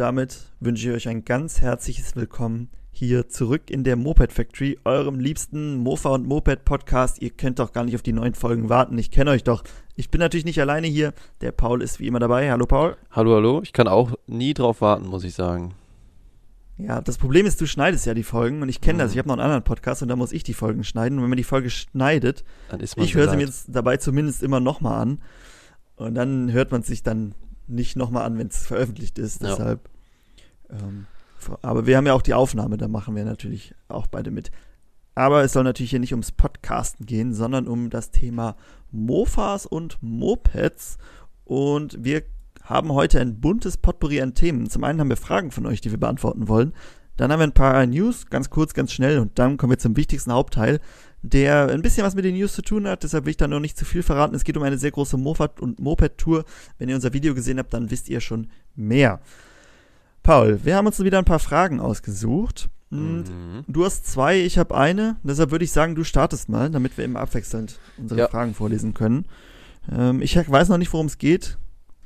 Damit wünsche ich euch ein ganz herzliches Willkommen hier zurück in der Moped Factory, eurem liebsten Mofa und Moped Podcast. Ihr könnt doch gar nicht auf die neuen Folgen warten. Ich kenne euch doch. Ich bin natürlich nicht alleine hier. Der Paul ist wie immer dabei. Hallo Paul. Hallo, hallo. Ich kann auch nie drauf warten, muss ich sagen. Ja, das Problem ist, du schneidest ja die Folgen und ich kenne das. Mhm. Ich habe noch einen anderen Podcast und da muss ich die Folgen schneiden. Und wenn man die Folge schneidet, Dann ist man ich höre sie mir jetzt dabei zumindest immer nochmal an. Und dann hört man sich dann nicht nochmal an, wenn es veröffentlicht ist. Ja. Deshalb. Ähm, aber wir haben ja auch die Aufnahme, da machen wir natürlich auch beide mit. Aber es soll natürlich hier nicht ums Podcasten gehen, sondern um das Thema Mofas und Mopeds. Und wir haben heute ein buntes Potpourri an Themen. Zum einen haben wir Fragen von euch, die wir beantworten wollen. Dann haben wir ein paar News, ganz kurz, ganz schnell. Und dann kommen wir zum wichtigsten Hauptteil, der ein bisschen was mit den News zu tun hat. Deshalb will ich da noch nicht zu viel verraten. Es geht um eine sehr große Mofat- und Moped-Tour. Wenn ihr unser Video gesehen habt, dann wisst ihr schon mehr. Paul, wir haben uns wieder ein paar Fragen ausgesucht. Mhm. Du hast zwei, ich habe eine. Deshalb würde ich sagen, du startest mal, damit wir immer abwechselnd unsere Ja. Fragen vorlesen können. Ähm, ich weiß noch nicht, worum es geht.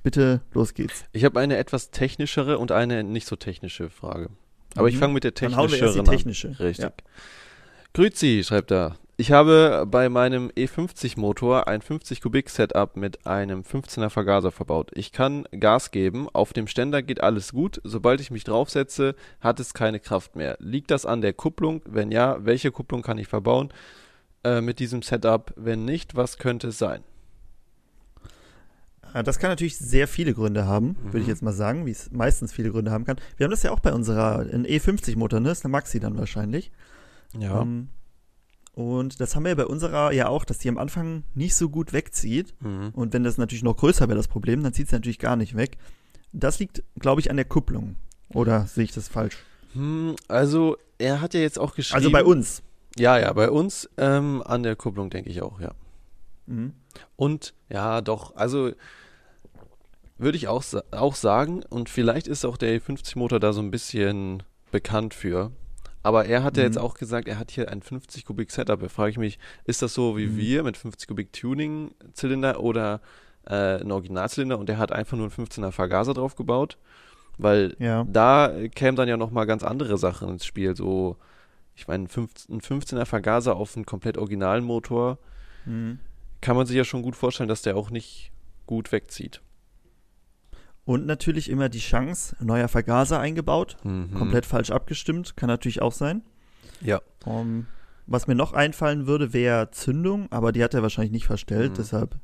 Bitte, los geht's. Ich habe eine etwas technischere und eine nicht so technische Frage. Aber ich Mhm. fange mit der Dann hauen wir erst die technischeren an. technische. Richtig. Ja. Grüezi, schreibt er. Ich habe bei meinem E50 Motor ein 50 Kubik Setup mit einem 15er Vergaser verbaut. Ich kann Gas geben, auf dem Ständer geht alles gut, sobald ich mich draufsetze, hat es keine Kraft mehr. Liegt das an der Kupplung? Wenn ja, welche Kupplung kann ich verbauen äh, mit diesem Setup? Wenn nicht, was könnte es sein? Äh, Das kann natürlich sehr viele Gründe haben, würde ich Mhm. jetzt mal sagen, wie es meistens viele Gründe haben kann. Wir haben das ja auch bei unserer ein E50-Motor, ne? Das ist eine Maxi dann wahrscheinlich. Ja. Ähm, und das haben wir bei unserer ja auch, dass die am Anfang nicht so gut wegzieht. Mhm. Und wenn das natürlich noch größer wäre, das Problem, dann zieht es natürlich gar nicht weg. Das liegt, glaube ich, an der Kupplung. Oder sehe ich das falsch? Hm, also, er hat ja jetzt auch geschrieben. Also bei uns. Ja, ja, bei uns ähm, an der Kupplung denke ich auch, ja. Mhm. Und ja, doch, also würde ich auch, auch sagen, und vielleicht ist auch der E50-Motor da so ein bisschen bekannt für. Aber er hat ja Mhm. jetzt auch gesagt, er hat hier ein 50 Kubik Setup. Da frage ich mich, ist das so wie Mhm. wir mit 50 Kubik Tuning-Zylinder oder äh, ein Originalzylinder und der hat einfach nur einen 15er Vergaser drauf gebaut? Weil Ja. da kämen dann ja nochmal ganz andere Sachen ins Spiel. So, ich meine, ein 15 ein 15er Vergaser auf einen komplett originalen Motor Mhm. kann man sich ja schon gut vorstellen, dass der auch nicht gut wegzieht. Und natürlich immer die Chance, neuer Vergaser eingebaut, Mhm. komplett falsch abgestimmt, kann natürlich auch sein. Ja. Um, was mir noch einfallen würde, wäre Zündung, aber die hat er wahrscheinlich nicht verstellt, Mhm. deshalb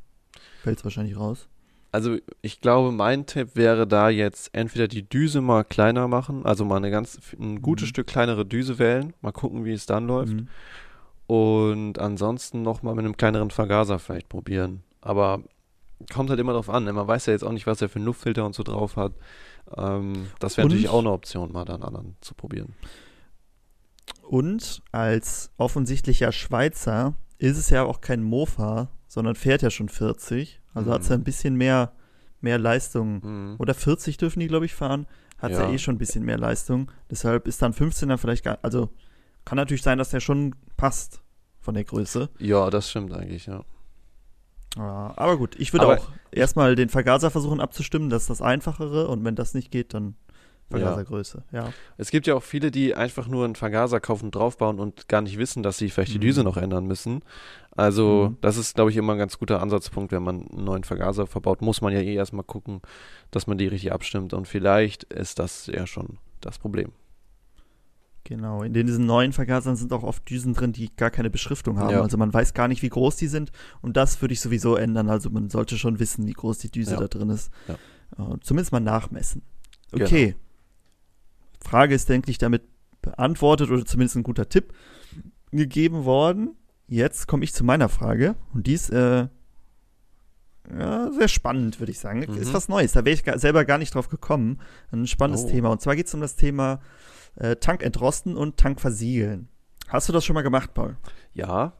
fällt es wahrscheinlich raus. Also ich glaube, mein Tipp wäre da jetzt entweder die Düse mal kleiner machen, also mal eine ganz, ein gutes Mhm. Stück kleinere Düse wählen, mal gucken, wie es dann läuft. Mhm. Und ansonsten nochmal mit einem kleineren Vergaser vielleicht probieren. Aber kommt halt immer drauf an. ne? Man weiß ja jetzt auch nicht, was er für einen Luftfilter und so drauf hat. Ähm, das wäre natürlich auch eine Option, mal dann anderen zu probieren. Und als offensichtlicher Schweizer ist es ja auch kein Mofa, sondern fährt ja schon 40. Also Mhm. hat es ja ein bisschen mehr, mehr Leistung. Mhm. Oder 40 dürfen die, glaube ich, fahren. Hat ja. Ja. eh schon ein bisschen mehr Leistung. Deshalb ist dann 15er vielleicht gar. Also kann natürlich sein, dass der schon passt von der Größe. Ja, das stimmt eigentlich, ja. Ja, aber gut, ich würde auch erstmal den Vergaser versuchen abzustimmen, das ist das Einfachere. Und wenn das nicht geht, dann Vergasergröße. Ja. Es gibt ja auch viele, die einfach nur einen Vergaser kaufen und draufbauen und gar nicht wissen, dass sie vielleicht die Mhm. Düse noch ändern müssen. Also, Mhm. das ist, glaube ich, immer ein ganz guter Ansatzpunkt, wenn man einen neuen Vergaser verbaut, muss man ja eh erstmal gucken, dass man die richtig abstimmt. Und vielleicht ist das ja schon das Problem. Genau, in diesen neuen Vergasern sind auch oft Düsen drin, die gar keine Beschriftung haben. Ja. Also man weiß gar nicht, wie groß die sind. Und das würde ich sowieso ändern. Also man sollte schon wissen, wie groß die Düse Ja. da drin ist. Ja. Äh, zumindest mal nachmessen. Genau. Okay. Frage ist, denke ich, damit beantwortet oder zumindest ein guter Tipp gegeben worden. Jetzt komme ich zu meiner Frage. Und die ist äh, ja, sehr spannend, würde ich sagen. Mhm. Ist was Neues. Da wäre ich selber gar nicht drauf gekommen. Ein spannendes Oh. Thema. Und zwar geht es um das Thema äh, Tank entrosten und Tank versiegeln. Hast du das schon mal gemacht, Paul? Ja,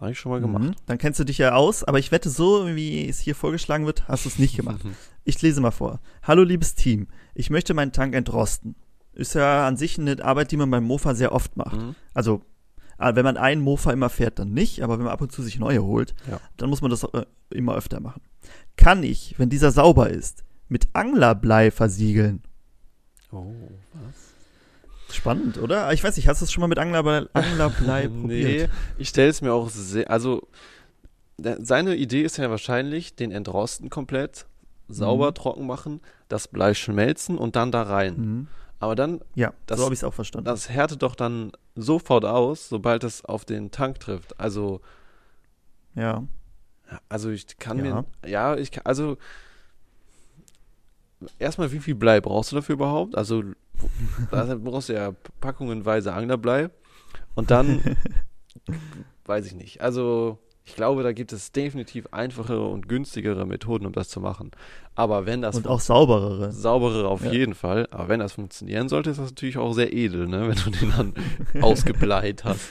habe ich schon mal gemacht. Mhm. Dann kennst du dich ja aus, aber ich wette, so wie es hier vorgeschlagen wird, hast du es nicht gemacht. Ich lese mal vor. Hallo liebes Team, ich möchte meinen Tank entrosten. Ist ja an sich eine Arbeit, die man beim Mofa sehr oft macht. Mhm. Also, wenn man einen Mofa immer fährt, dann nicht, aber wenn man ab und zu sich neue holt, Ja. dann muss man das äh, immer öfter machen. Kann ich, wenn dieser sauber ist, mit Anglerblei versiegeln? Oh, was? Spannend, oder? Ich weiß nicht, hast du es schon mal mit Anglerblei, Anglerblei probiert? Nee, ich stelle es mir auch sehr, also seine Idee ist ja wahrscheinlich, den entrosten komplett, sauber Mhm. trocken machen, das Blei schmelzen und dann da rein. Mhm. Aber dann, Ja, Das- so habe ich es auch verstanden. das härtet doch dann sofort aus, sobald es auf den Tank trifft. Also, ja. also ich kann Ja. mir, ja, ich kann, also erstmal, wie viel Blei brauchst du dafür überhaupt? Also, da brauchst du ja packungenweise Anglerblei. Und dann, weiß ich nicht. Also, ich glaube, da gibt es definitiv einfachere und günstigere Methoden, um das zu machen. Aber wenn das Und auch sauberere. sauberere auf Ja. jeden Fall, aber wenn das funktionieren sollte, ist das natürlich auch sehr edel, ne? wenn du den dann ausgebleit hast.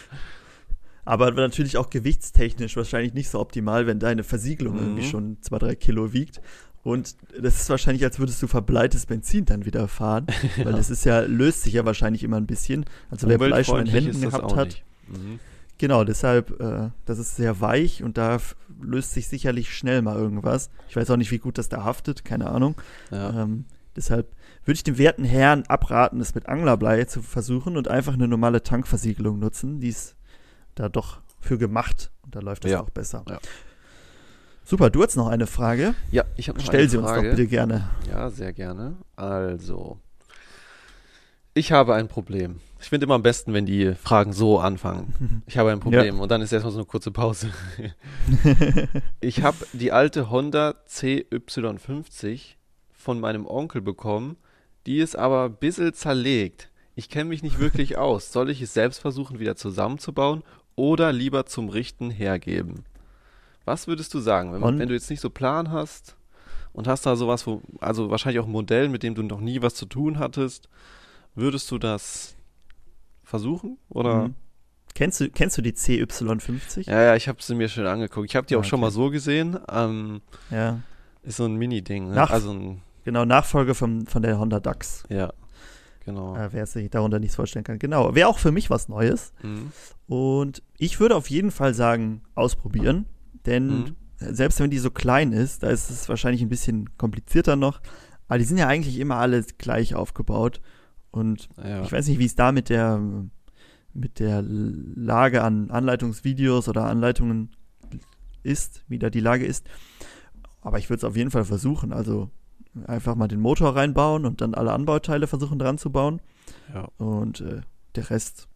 Aber natürlich auch gewichtstechnisch wahrscheinlich nicht so optimal, wenn deine Versiegelung Mhm. irgendwie schon zwei, drei Kilo wiegt. Und das ist wahrscheinlich, als würdest du verbleites Benzin dann wieder fahren. Weil das ist ja, löst sich ja wahrscheinlich immer ein bisschen. Also wer Blei schon in Umweltfreundlich Händen gehabt hat. Mhm. Genau, deshalb, äh, das ist sehr weich und da löst sich sicherlich schnell mal irgendwas. Ich weiß auch nicht, wie gut das da haftet, keine Ahnung. Ja. Ähm, deshalb würde ich dem werten Herrn abraten, es mit Anglerblei zu versuchen und einfach eine normale Tankversiegelung nutzen. Die ist da doch für gemacht und da läuft das Ja. auch besser. Ja. Super, du hast noch eine Frage. ja, ich habe noch Stell eine sie uns Frage. doch bitte gerne. Ja, sehr gerne. Also, ich habe ein Problem. Ich finde immer am besten, wenn die Fragen so anfangen. Ich habe ein Problem und dann ist erstmal so eine kurze Pause. ich habe die alte Honda CY50 von meinem Onkel bekommen. Die ist aber ein bisschen zerlegt. Ich kenne mich nicht wirklich aus. Soll ich es selbst versuchen, wieder zusammenzubauen oder lieber zum Richten hergeben? Was würdest du sagen, wenn, man, wenn du jetzt nicht so Plan hast und hast da sowas, wo, also wahrscheinlich auch ein Modell, mit dem du noch nie was zu tun hattest, würdest du das versuchen? Oder? Mhm. Kennst, du, kennst du die CY50? Ja, ja, ich habe sie mir schon angeguckt. Ich habe die Ah, auch schon okay. mal so gesehen. Ähm, Ja, ist so ein Mini-Ding. Ne? Also ein, genau, Nachfolge von, von der Honda DAX. ja, genau. Äh, wer sich darunter nichts vorstellen kann. Genau, wäre auch für mich was Neues. Mhm. Und ich würde auf jeden Fall sagen, ausprobieren. Denn Mhm. selbst wenn die so klein ist, da ist es wahrscheinlich ein bisschen komplizierter noch. Aber die sind ja eigentlich immer alle gleich aufgebaut. Und Ja. ich weiß nicht, wie es da mit der, mit der Lage an Anleitungsvideos oder Anleitungen ist, wie da die Lage ist. Aber ich würde es auf jeden Fall versuchen. Also einfach mal den Motor reinbauen und dann alle Anbauteile versuchen dran zu bauen. ja. Und äh, der Rest,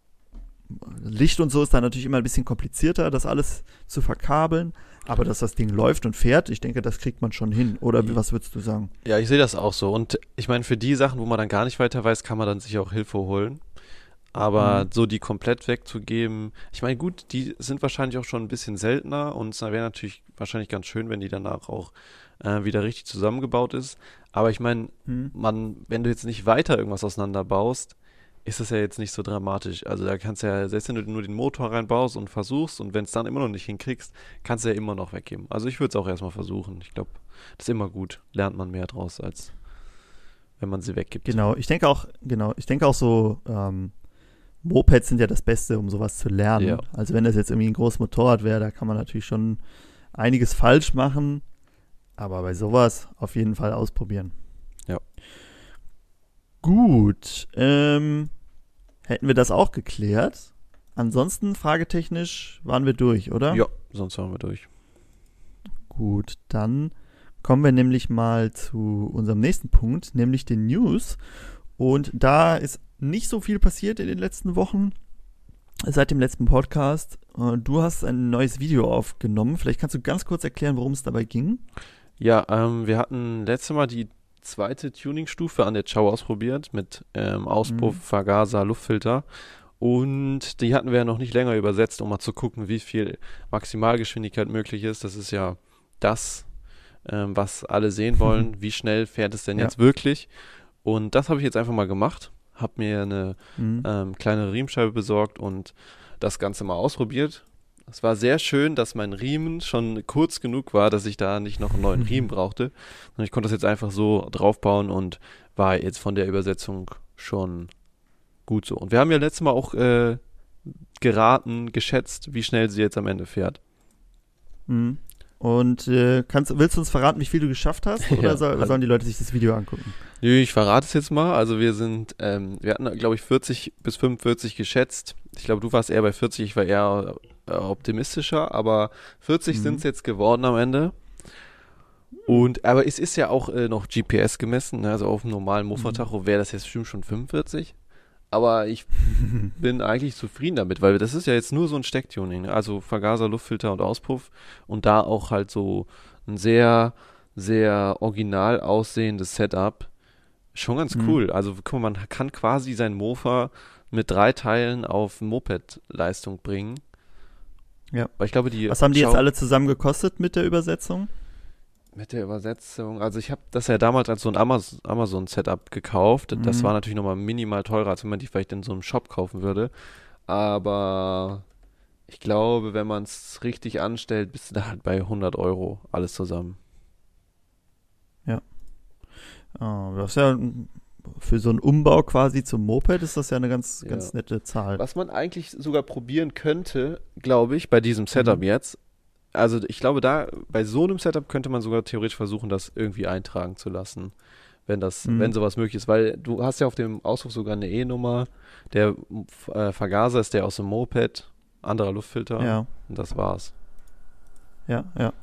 Licht und so ist dann natürlich immer ein bisschen komplizierter, das alles zu verkabeln. Aber dass das Ding läuft und fährt, ich denke, das kriegt man schon hin. Oder Ja. was würdest du sagen? Ja, ich sehe das auch so. Und ich meine, für die Sachen, wo man dann gar nicht weiter weiß, kann man dann sich auch Hilfe holen. Aber Mhm. so die komplett wegzugeben, ich meine, gut, die sind wahrscheinlich auch schon ein bisschen seltener und es wäre natürlich wahrscheinlich ganz schön, wenn die danach auch äh, wieder richtig zusammengebaut ist. Aber ich meine, Hm? man, wenn du jetzt nicht weiter irgendwas auseinanderbaust, ist das ja jetzt nicht so dramatisch. Also da kannst du ja, selbst wenn du nur den Motor reinbaust und versuchst und wenn es dann immer noch nicht hinkriegst, kannst du ja immer noch weggeben. Also ich würde es auch erstmal versuchen. Ich glaube, das ist immer gut. Lernt man mehr draus, als wenn man sie weggibt. Genau, ich denke auch, genau, ich denke auch so, ähm, Mopeds sind ja das Beste, um sowas zu lernen. Ja. Also wenn das jetzt irgendwie ein großes Motorrad wäre, da kann man natürlich schon einiges falsch machen. Aber bei sowas auf jeden Fall ausprobieren. Ja. Gut, ähm, hätten wir das auch geklärt. Ansonsten, fragetechnisch, waren wir durch, oder? Ja, sonst waren wir durch. Gut, dann kommen wir nämlich mal zu unserem nächsten Punkt, nämlich den News. Und da ist nicht so viel passiert in den letzten Wochen seit dem letzten Podcast. Äh, Du hast ein neues Video aufgenommen. Vielleicht kannst du ganz kurz erklären, worum es dabei ging. Ja, ähm, wir hatten letztes Mal die zweite Tuningstufe an der Chow ausprobiert mit ähm, Auspuff, Mhm. Vergaser, Luftfilter. Und die hatten wir ja noch nicht länger übersetzt, um mal zu gucken, wie viel Maximalgeschwindigkeit möglich ist. Das ist ja das, ähm, was alle sehen wollen. Wie schnell fährt es denn Ja. jetzt wirklich? Und das habe ich jetzt einfach mal gemacht. Habe mir eine Mhm. ähm, kleine Riemenscheibe besorgt und das Ganze mal ausprobiert. Es war sehr schön, dass mein Riemen schon kurz genug war, dass ich da nicht noch einen neuen Riemen brauchte. Und ich konnte das jetzt einfach so draufbauen und war jetzt von der Übersetzung schon gut so. Und wir haben ja letztes Mal auch äh, geraten, geschätzt, wie schnell sie jetzt am Ende fährt. Mhm. Und äh, kannst, willst du uns verraten, wie viel du geschafft hast? Oder Ja, soll, also- sollen die Leute sich das Video angucken? Nö, ich verrate es jetzt mal. Also wir sind, ähm, wir hatten, glaube ich, 40 bis 45 geschätzt. Ich glaube, du warst eher bei 40, ich war eher äh, optimistischer, aber 40 Mhm. sind es jetzt geworden am Ende. Und, aber es ist ja auch äh, noch GPS gemessen, ne? also auf einem normalen Mofa-Tacho wäre das jetzt bestimmt schon 45. Aber ich bin eigentlich zufrieden damit, weil das ist ja jetzt nur so ein Stecktuning, ne? also Vergaser, Luftfilter und Auspuff und da auch halt so ein sehr, sehr original aussehendes Setup. Schon ganz Mhm. cool. Also guck mal, man kann quasi sein Mofa mit drei Teilen auf Moped-Leistung bringen. Ja. Weil ich glaube, die Was haben die jetzt Schau- alle zusammen gekostet mit der Übersetzung? mit der Übersetzung, also ich habe das ja damals als so ein Amaz- Amazon-Setup gekauft. Das Mhm. war natürlich nochmal minimal teurer, als wenn man die vielleicht in so einem Shop kaufen würde. Aber ich glaube, wenn man es richtig anstellt, bist du da halt bei 100 Euro alles zusammen. Oh, das ist ja für so einen Umbau quasi zum Moped ist das ja eine ganz, Ja. ganz nette Zahl. Was man eigentlich sogar probieren könnte, glaube ich, bei diesem Setup Mhm. jetzt. Also ich glaube, da bei so einem Setup könnte man sogar theoretisch versuchen, das irgendwie eintragen zu lassen, wenn das, Mhm. wenn sowas möglich ist, weil du hast ja auf dem Ausruf sogar eine E-Nummer. Der äh, Vergaser ist der aus dem Moped, anderer Luftfilter. Ja, Und das war's. ja, ja.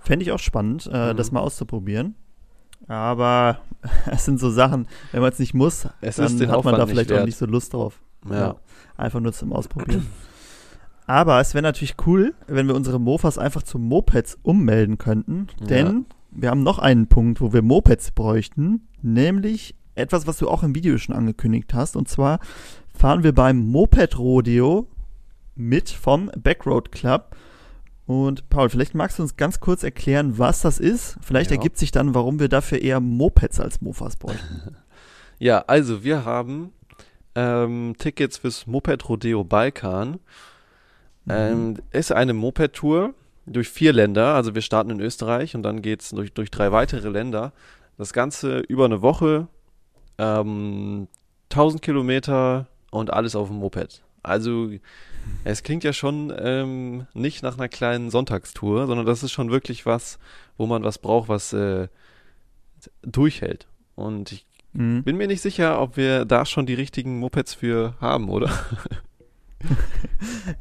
Fände ich auch spannend, äh, Mhm. das mal auszuprobieren. Aber es sind so Sachen, wenn man es nicht muss, Es dann hat man Aufwand da nicht vielleicht auch wert. nicht so Lust drauf. Ja. Einfach nur zum Ausprobieren. Aber es wäre natürlich cool, wenn wir unsere Mofas einfach zu Mopeds ummelden könnten. Denn wir haben noch einen Punkt, wo wir Mopeds bräuchten. Nämlich etwas, was du auch im Video schon angekündigt hast. Und zwar fahren wir beim Moped Rodeo mit vom Backroad Club. Und Paul, vielleicht magst du uns ganz kurz erklären, was das ist. Vielleicht Ja. ergibt sich dann, warum wir dafür eher Mopeds als Mofas bräuchten. Ja, also wir haben ähm, Tickets fürs Moped Rodeo Balkan. Ähm, ist eine Moped-Tour durch vier Länder. Also wir starten in Österreich und dann geht's durch, durch drei weitere Länder. Das Ganze über eine Woche, ähm, 1000 Kilometer und alles auf dem Moped. Also es klingt ja schon ähm, nicht nach einer kleinen Sonntagstour, sondern das ist schon wirklich was, wo man was braucht, was äh, durchhält. Und ich Mhm. bin mir nicht sicher, ob wir da schon die richtigen Mopeds für haben, oder?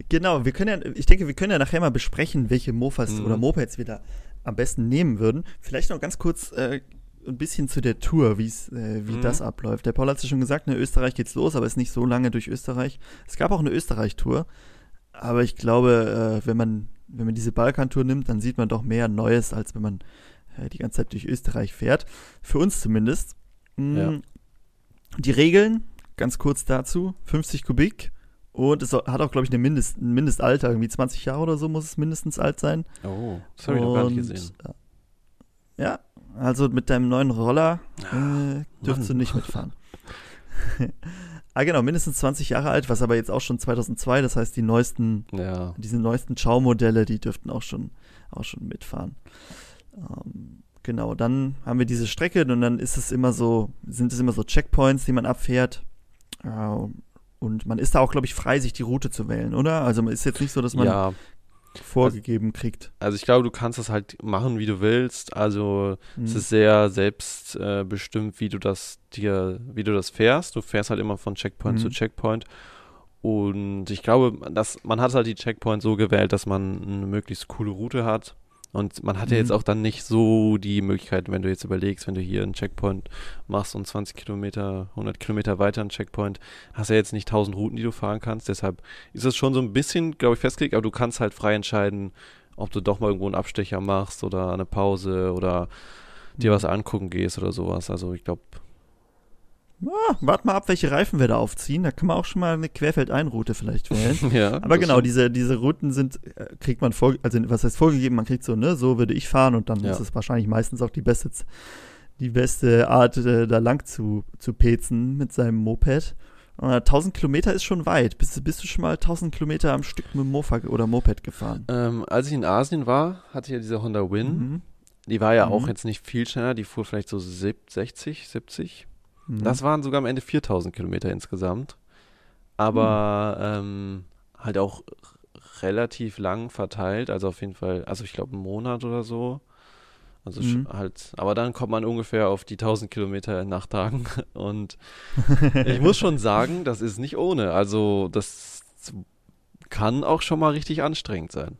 Genau, wir können ja, ich denke, wir können ja nachher mal besprechen, welche Mofas Mhm. oder Mopeds wir da am besten nehmen würden. Vielleicht noch ganz kurz äh, ein bisschen zu der Tour, wie's, äh, wie Mhm. das abläuft. Der Paul hat es ja schon gesagt, in Österreich geht's los, aber ist nicht so lange durch Österreich. Es gab auch eine Österreich-Tour, aber ich glaube, äh, wenn man wenn man diese Balkan-Tour nimmt, dann sieht man doch mehr Neues, als wenn man äh, die ganze Zeit durch Österreich fährt. Für uns zumindest. Mm, Ja. Die Regeln, ganz kurz dazu, 50 Kubik. Und es hat auch, glaube ich, eine Mindest, ein Mindestalter, irgendwie 20 Jahre oder so muss es mindestens alt sein. Oh, das habe ich noch gar nicht gesehen. äh, Ja, also mit deinem neuen Roller äh, dürfst du nicht mitfahren. ah, genau, mindestens 20 Jahre alt, was aber jetzt auch schon 2002, das heißt, die neuesten, Ja. diese neuesten Schau-Modelle, die dürften auch schon, auch schon mitfahren. Ähm, genau, dann haben wir diese Strecke und dann ist es immer so, sind es immer so Checkpoints, die man abfährt. Äh, und man ist da auch, glaube ich, frei, sich die Route zu wählen, oder? Also man ist jetzt nicht so, dass man Ja, vorgegeben kriegt. also ich glaube, du kannst das halt machen, wie du willst. Also es Mhm. ist sehr selbstbestimmt, äh, wie du das dir, wie du das fährst. Du fährst halt immer von Checkpoint Mhm. zu Checkpoint. Und ich glaube, dass man hat halt die Checkpoint so gewählt, dass man eine möglichst coole Route hat. Und man hat ja jetzt Mhm. auch dann nicht so die Möglichkeit, wenn du jetzt überlegst, wenn du hier einen Checkpoint machst und 20 Kilometer, 100 Kilometer weiter einen Checkpoint, hast du ja jetzt nicht 1000 Routen, die du fahren kannst. Deshalb ist es schon so ein bisschen, glaube ich, festgelegt, aber du kannst halt frei entscheiden, ob du doch mal irgendwo einen Abstecher machst oder eine Pause oder dir Mhm. was angucken gehst oder sowas. Also ich glaube, Ah, wart mal ab, welche Reifen wir da aufziehen. Da kann man auch schon mal eine Querfeldeinroute vielleicht wählen. ja. Aber genau, diese, diese Routen sind, äh, kriegt man vor, also was heißt vorgegeben, man kriegt so, ne, so würde ich fahren und dann Ja. ist es wahrscheinlich meistens auch die beste, die beste Art, äh, da lang zu, zu pezen mit seinem Moped. Äh, 1000 Kilometer ist schon weit. Bist, du- bist du schon mal 1000 Kilometer am Stück mit Mofa oder Moped gefahren? Ähm, als ich in Asien war, hatte ich ja diese Honda Win. Mhm. Die war ja Mhm. auch jetzt nicht viel schneller, die fuhr vielleicht so sieb- 60, 70. Mhm. Das waren sogar am Ende 4000 Kilometer insgesamt. Aber Hm. ähm, halt auch relativ lang verteilt, also auf jeden Fall, also ich glaube einen Monat oder so. Also mhm. halt, aber dann kommt man ungefähr auf die 1000 Kilometer in Nachttagen und ich muss schon sagen, das ist nicht ohne. Also das kann auch schon mal richtig anstrengend sein.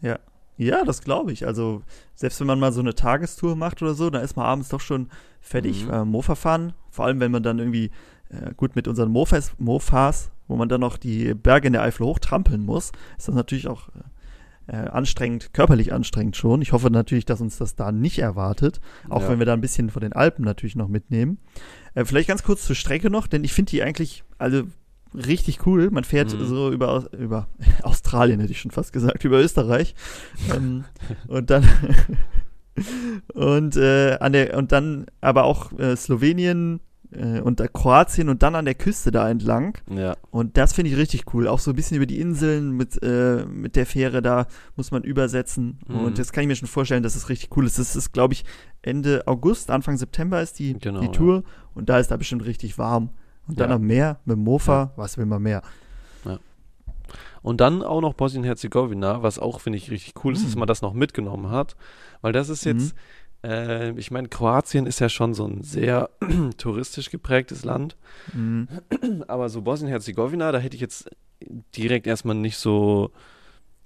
Ja, ja, das glaube ich. Also selbst wenn man mal so eine Tagestour macht oder so, dann ist man abends doch schon fertig. Mhm. Äh, Mofa fahren, vor allem wenn man dann irgendwie äh, gut mit unseren Mofas, Mofas, wo man dann noch die Berge in der Eifel hochtrampeln muss, ist das natürlich auch äh, äh, anstrengend, körperlich anstrengend schon. Ich hoffe natürlich, dass uns das da nicht erwartet, auch ja. wenn wir da ein bisschen von den Alpen natürlich noch mitnehmen. Äh, vielleicht ganz kurz zur Strecke noch, denn ich finde die eigentlich, also richtig cool. Man fährt mhm. so über, über Australien, hätte ich schon fast gesagt, über Österreich. ähm, und dann und äh, an der und dann aber auch äh, Slowenien äh, und Kroatien und dann an der Küste da entlang. Ja. Und das finde ich richtig cool. Auch so ein bisschen über die Inseln mit, äh, mit der Fähre da muss man übersetzen. Mhm. Und das kann ich mir schon vorstellen, dass es richtig cool ist. Das ist, glaube ich, Ende August, Anfang September ist die, genau, die Tour. Ja. Und da ist da bestimmt richtig warm. Und dann ja. am Meer mit Mofa, ja. was will man mehr? Ja. Und dann auch noch Bosnien-Herzegowina, was auch, finde ich, richtig cool ist, mhm. dass man das noch mitgenommen hat. Weil das ist jetzt, mhm. äh, ich meine, Kroatien ist ja schon so ein sehr touristisch geprägtes Land. Mhm. Aber so Bosnien-Herzegowina, da hätte ich jetzt direkt erstmal nicht so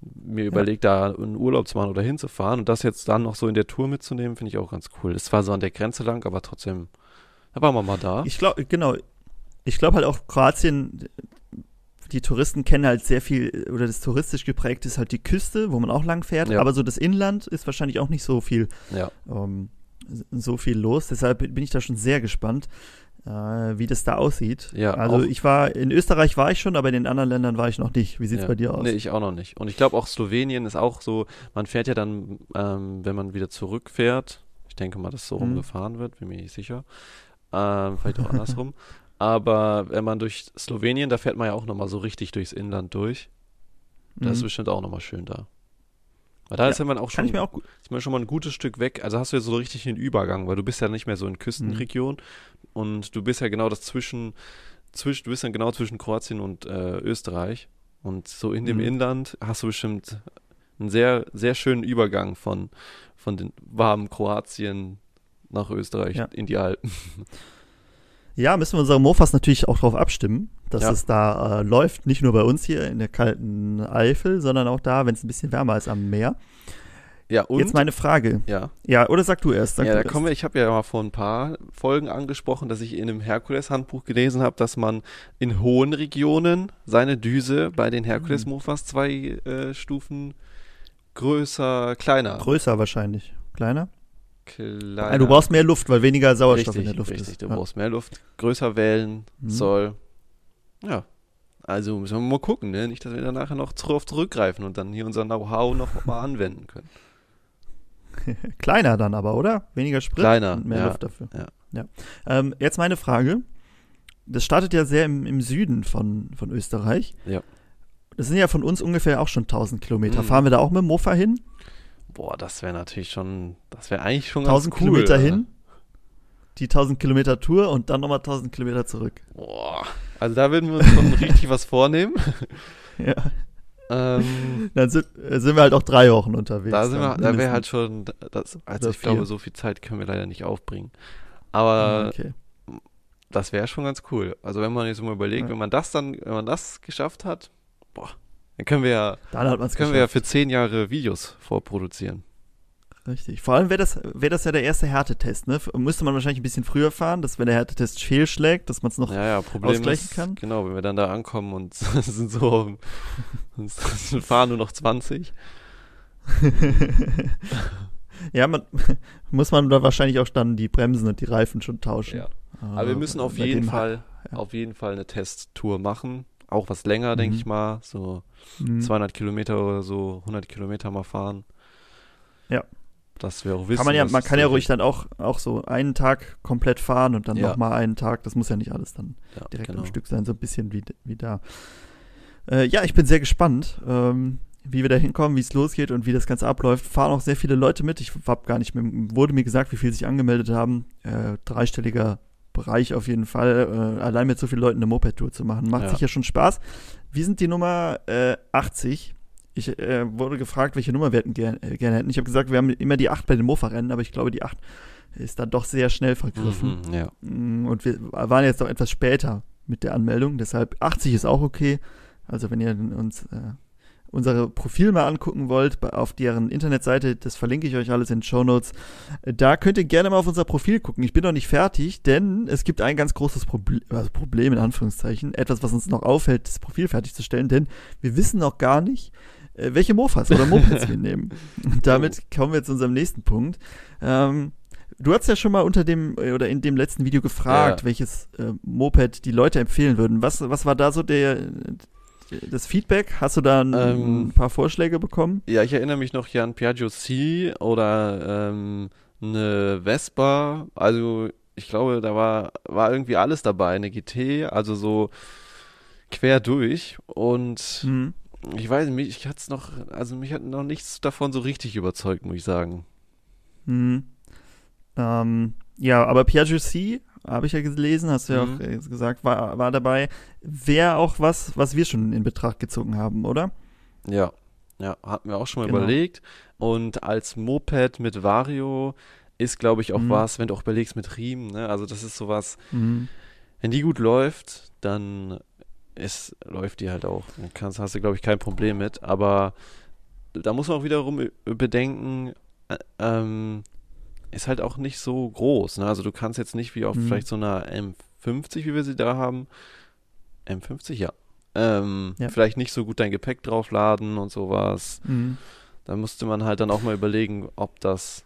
mir überlegt, da einen Urlaub zu machen oder hinzufahren. Und das jetzt dann noch so in der Tour mitzunehmen, finde ich auch ganz cool. Es war so an der Grenze lang, aber trotzdem, da waren wir mal da. Ich glaube, genau, ich glaube halt auch Kroatien, die Touristen kennen halt sehr viel, oder das touristisch geprägt ist halt die Küste, wo man auch lang fährt, ja. aber so das Inland ist wahrscheinlich auch nicht so viel, ja. ähm, so viel los. Deshalb bin ich da schon sehr gespannt, äh, wie das da aussieht. Ja, also ich war, in Österreich war ich schon, aber in den anderen Ländern war ich noch nicht. Wie sieht's ja. bei dir aus? Nee, ich auch noch nicht. Und ich glaube auch Slowenien ist auch so, man fährt ja dann, ähm, wenn man wieder zurückfährt, ich denke mal, dass so mhm. rumgefahren wird, bin mir nicht sicher. Ähm, vielleicht auch andersrum. Aber wenn man durch Slowenien, da fährt man ja auch nochmal so richtig durchs Inland durch. Das mhm. ist bestimmt auch nochmal schön da. Weil da ja, ist ja man auch schon, auch ist man schon mal ein gutes Stück weg. Also hast du ja so richtig den Übergang, weil du bist ja nicht mehr so in Küstenregion mhm. und du bist ja genau das zwischen, zwischen, du bist dann genau zwischen Kroatien und äh, Österreich. Und so in dem mhm. Inland hast du bestimmt einen sehr, sehr schönen Übergang von, von den warmen Kroatien nach Österreich ja. in die Alpen. Ja, müssen wir unsere Mofas natürlich auch darauf abstimmen, dass ja. es da äh, läuft. Nicht nur bei uns hier in der kalten Eifel, sondern auch da, wenn es ein bisschen wärmer ist am Meer. Ja, und? Jetzt meine Frage. Ja. Ja, oder sag du erst. Sag ja, da kommen wir, ich habe ja mal vor ein paar Folgen angesprochen, dass ich in einem Herkules-Handbuch gelesen habe, dass man in hohen Regionen seine Düse bei den Herkules-Mofas zwei äh, Stufen größer, kleiner. Größer wahrscheinlich. Kleiner? Kleiner. du brauchst mehr Luft, weil weniger Sauerstoff richtig, in der Luft richtig, ist. du ja. brauchst mehr Luft, größer wählen mhm. soll. Ja. Also müssen wir mal gucken, ne? Nicht, dass wir dann nachher noch drauf zurückgreifen und dann hier unser Know-how noch mal anwenden können. Kleiner dann aber, oder? Weniger Sprit Kleiner, und mehr ja, Luft dafür. Ja. ja. Ähm, jetzt meine Frage. Das startet ja sehr im, im Süden von, von Österreich. Ja. Das sind ja von uns ungefähr auch schon 1000 Kilometer. Mhm. Fahren wir da auch mit dem Mofa hin? Boah, das wäre natürlich schon, das wäre eigentlich schon 1000 cool, Kilometer oder? hin, die 1000 Kilometer Tour und dann nochmal 1000 Kilometer zurück. Boah, also da würden wir uns schon richtig was vornehmen. Ja. Ähm, dann sind, äh, sind, wir halt auch drei Wochen unterwegs. Da, sind wir, da wäre halt schon, das, also ich glaube, so viel Zeit können wir leider nicht aufbringen. Aber okay. das wäre schon ganz cool. Also wenn man jetzt mal überlegt, ja. wenn man das dann, wenn man das geschafft hat, boah, dann können wir ja, dann können wir ja für zehn Jahre Videos vorproduzieren. Richtig. Vor allem wäre das, wär das ja der erste Härtetest, ne? Müsste man wahrscheinlich ein bisschen früher fahren, dass wenn der Härtetest fehlschlägt, dass man es noch ja, ja, Problem ausgleichen ist, kann. Genau, wenn wir dann da ankommen und sind so, fahren nur noch 20. ja, man, muss man da wahrscheinlich auch dann die Bremsen und die Reifen schon tauschen. Ja. Aber wir müssen auf jeden Fall, ja. auf jeden Fall eine Testtour machen. Auch was länger, mhm. denke ich mal. So mhm. 200 Kilometer oder so, 100 Kilometer mal fahren. Ja. Dass wir auch wissen. Kann man ja, man kann ja ruhig dann auch, auch so einen Tag komplett fahren und dann ja. nochmal einen Tag. Das muss ja nicht alles dann ja, direkt genau. am Stück sein, so ein bisschen wie, wie da. Äh, ja, ich bin sehr gespannt, ähm, wie wir da hinkommen, wie es losgeht und wie das Ganze abläuft. Fahren auch sehr viele Leute mit. Ich habe gar nicht mehr, wurde mir gesagt, wie viele sich angemeldet haben. Äh, dreistelliger Bereich auf jeden Fall, äh, allein mit so vielen Leuten eine Moped-Tour zu machen. Macht Ja. sicher schon Spaß. Wir sind die Nummer äh, 80. Ich äh, wurde gefragt, welche Nummer wir hätten ger äh, gerne hätten. Ich habe gesagt, wir haben immer die 8 bei den Mofa-Rennen, aber ich glaube, die 8 ist dann doch sehr schnell vergriffen. Mhm, ja. Mm, Und wir waren jetzt auch etwas später mit der Anmeldung, deshalb 80 ist auch okay. Also wenn ihr uns äh, unsere Profil mal angucken wollt, auf deren Internetseite, das verlinke ich euch alles in den Show Notes. Da könnt ihr gerne mal auf unser Profil gucken. Ich bin noch nicht fertig, denn es gibt ein ganz großes Proble also Problem in Anführungszeichen, etwas, was uns noch aufhält, das Profil fertigzustellen, denn wir wissen noch gar nicht, äh, welche Mofas oder Mopeds wir nehmen. Und damit kommen wir zu unserem nächsten Punkt. Ähm, du hast ja schon mal unter dem äh, oder in dem letzten Video gefragt, Ja. welches äh, Moped die Leute empfehlen würden. Was, was war da so der das Feedback? Hast du da ein, Ähm, ein paar Vorschläge bekommen? Ja, ich erinnere mich noch hier an Piaggio C oder ähm, eine Vespa. Also ich glaube, da war, war irgendwie alles dabei. Eine GT, also so quer durch. Und Hm. ich weiß nicht, mich hat's noch, also mich hat noch nichts davon so richtig überzeugt, muss ich sagen. Hm. Ähm, ja, aber Piaggio C, habe ich ja gelesen, hast du ja Mhm. auch äh, gesagt, war, war dabei. Wäre auch was, was wir schon in Betracht gezogen haben, oder? Ja, ja, hatten wir auch schon mal Genau. überlegt. Und als Moped mit Vario ist, glaube ich, auch Mhm. was, wenn du auch überlegst mit Riemen, ne? Also das ist sowas, Mhm. wenn die gut läuft, dann ist, läuft die halt auch. Dann kannst, hast du, glaube ich, kein Problem mit. Aber da muss man auch wiederum bedenken, äh, ähm, ist halt auch nicht so groß. Ne? Also du kannst jetzt nicht wie auf Mhm. vielleicht so einer M50, wie wir sie da haben, M50, ja. Ähm, Ja. Vielleicht nicht so gut dein Gepäck draufladen und sowas. Mhm. Da musste man halt dann auch mal überlegen, ob das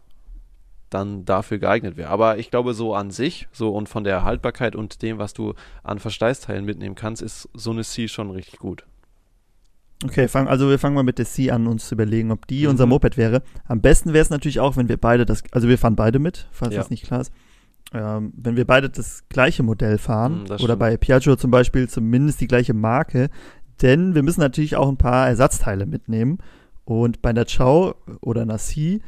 dann dafür geeignet wäre. Aber ich glaube, so an sich, so und von der Haltbarkeit und dem, was du an Verschleißteilen mitnehmen kannst, ist so eine C schon richtig gut. Okay, fang, also wir fangen mal mit der C an, uns zu überlegen, ob die Mhm. unser Moped wäre. Am besten wäre es natürlich auch, wenn wir beide das, also wir fahren beide mit, falls Ja. das nicht klar ist. Ähm, wenn wir beide das gleiche Modell fahren Mhm, oder stimmt. bei Piaggio zum Beispiel zumindest die gleiche Marke, denn wir müssen natürlich auch ein paar Ersatzteile mitnehmen. Und bei einer Ciao oder einer C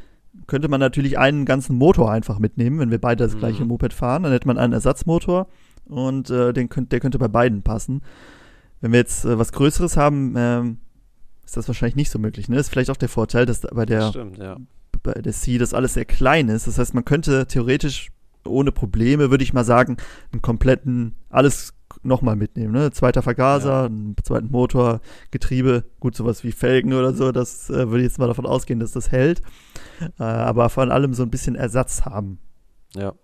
könnte man natürlich einen ganzen Motor einfach mitnehmen, wenn wir beide das Mhm. gleiche Moped fahren. Dann hätte man einen Ersatzmotor und äh, den könnt, der könnte bei beiden passen. Wenn wir jetzt äh, was Größeres haben, ähm, ist das wahrscheinlich nicht so möglich. Ne? Ist vielleicht auch der Vorteil, dass da bei der, Stimmt, ja. bei der C das alles sehr klein ist. Das heißt, man könnte theoretisch ohne Probleme, würde ich mal sagen, einen kompletten, alles nochmal mitnehmen. Ne? Zweiter Vergaser, Ja. einen zweiten Motor, Getriebe, gut, sowas wie Felgen oder so, das äh, würde ich jetzt mal davon ausgehen, dass das hält. Äh, aber vor allem so ein bisschen Ersatz haben. Ja.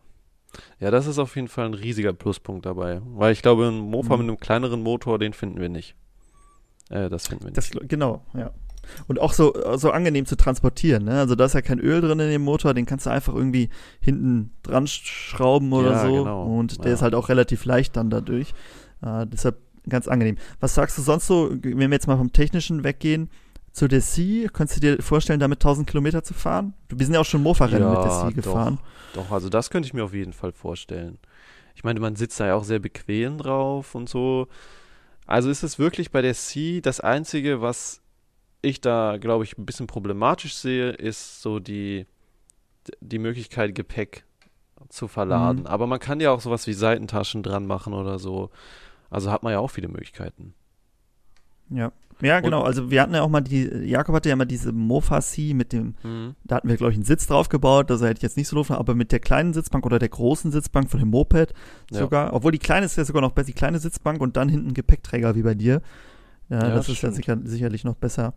Ja, das ist auf jeden Fall ein riesiger Pluspunkt dabei. Weil ich glaube, ein Mofa Mhm. mit einem kleineren Motor, den finden wir nicht. Äh, das finden wir nicht. Das, genau, ja. Und auch so, so angenehm zu transportieren. Ne? Also da ist ja kein Öl drin in dem Motor, den kannst du einfach irgendwie hinten dran schrauben oder Ja, so. genau. Und der Ja. ist halt auch relativ leicht dann dadurch. Äh, deshalb ganz angenehm. Was sagst du sonst so, wenn wir jetzt mal vom Technischen weggehen, zu der C, kannst du dir vorstellen, damit 1000 Kilometer zu fahren? Wir sind ja auch schon Mofa-Rennen mit der Ja, C gefahren. Doch, also das könnte ich mir auf jeden Fall vorstellen. Ich meine, man sitzt da ja auch sehr bequem drauf und so. Also ist es wirklich bei der C das Einzige, was ich da, glaube ich, ein bisschen problematisch sehe, ist so die, die Möglichkeit, Gepäck zu verladen. Mhm. Aber man kann ja auch sowas wie Seitentaschen dran machen oder so. Also hat man ja auch viele Möglichkeiten. Ja. Ja, genau. Also wir hatten ja auch mal die, Jakob hatte ja mal diese Mofa C mit dem Mhm. Da hatten wir, glaube ich, einen Sitz drauf gebaut, also hätte ich jetzt nicht so doof, aber mit der kleinen Sitzbank oder der großen Sitzbank von dem Moped Ja. sogar, obwohl die kleine ist ja sogar noch besser, die kleine Sitzbank und dann hinten Gepäckträger wie bei dir. Ja, Ja, das das ist ja sicher, sicherlich noch besser.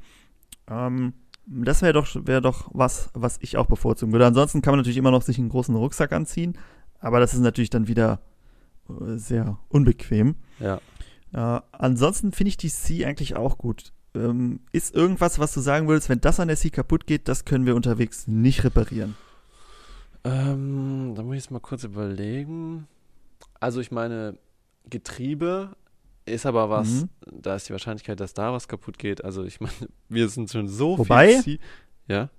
Ähm, das wäre doch, wäre doch was, was ich auch bevorzugen würde. Ansonsten kann man natürlich immer noch sich einen großen Rucksack anziehen, aber das ist natürlich dann wieder äh, sehr unbequem. Ja. Äh, ansonsten finde ich die C eigentlich auch gut. Ähm, ist irgendwas, was du sagen würdest, wenn das an der C kaputt geht, das können wir unterwegs nicht reparieren? Ähm, da muss ich jetzt mal kurz überlegen. Also ich meine, Getriebe ist aber was, Mhm. da ist die Wahrscheinlichkeit, dass da was kaputt geht. Also ich meine, wir sind schon so Wobei- viel. Zie- Ja?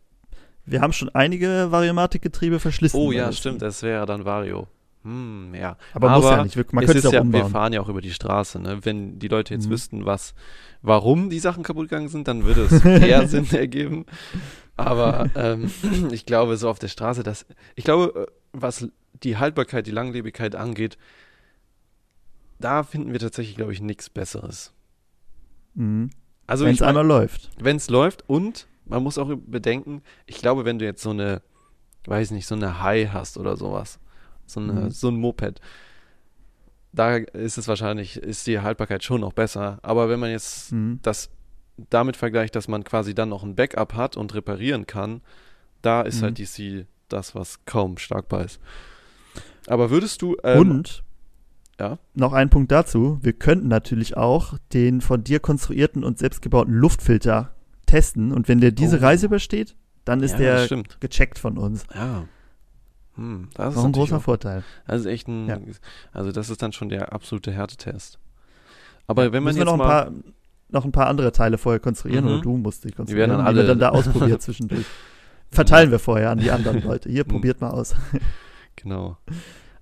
Wir haben schon einige Variomatic-Getriebe verschlissen. Oh ja, stimmt, das wäre dann Vario. Hm, ja. Aber, muss aber ja nicht. wir- Man es könnte es auch ja, wir umbauen. fahren ja auch über die Straße, ne? Wenn die Leute jetzt Mhm. wüssten, was, warum die Sachen kaputt gegangen sind, dann würde es eher Sinn ergeben. Aber ähm, ich glaube, so auf der Straße, das, ich glaube, äh, was die Haltbarkeit, die Langlebigkeit angeht, da finden wir tatsächlich, glaube ich, nichts Besseres. Mhm. Also Wenn es einmal läuft. wenn es läuft und man muss auch bedenken, ich glaube, wenn du jetzt so eine, weiß nicht, so eine High hast oder sowas, so, eine, Mhm. so ein Moped, da ist es wahrscheinlich, ist die Haltbarkeit schon noch besser. Aber wenn man jetzt Mhm. das damit vergleicht, dass man quasi dann noch ein Backup hat und reparieren kann, da ist Mhm. halt DC das, was kaum schlagbar ist. Aber würdest du ähm, Und ja? noch ein Punkt dazu. Wir könnten natürlich auch den von dir konstruierten und selbstgebauten Luftfilter testen. Und wenn der diese Oh. Reise übersteht, dann ist ja, der gecheckt von uns. Ja. Hm, das ist Noch ein großer auch- Vorteil. Das ist echt ein, Ja. also das ist dann schon der absolute Härtetest. Aber wenn man jetzt noch ein, mal, paar, noch ein paar andere Teile vorher konstruieren Mhm. oder du musst die Die konstruieren, werden dann die alle- dann da ausprobiert zwischendurch. Verteilen wir vorher an die anderen Leute. Hier, probiert mal aus. genau.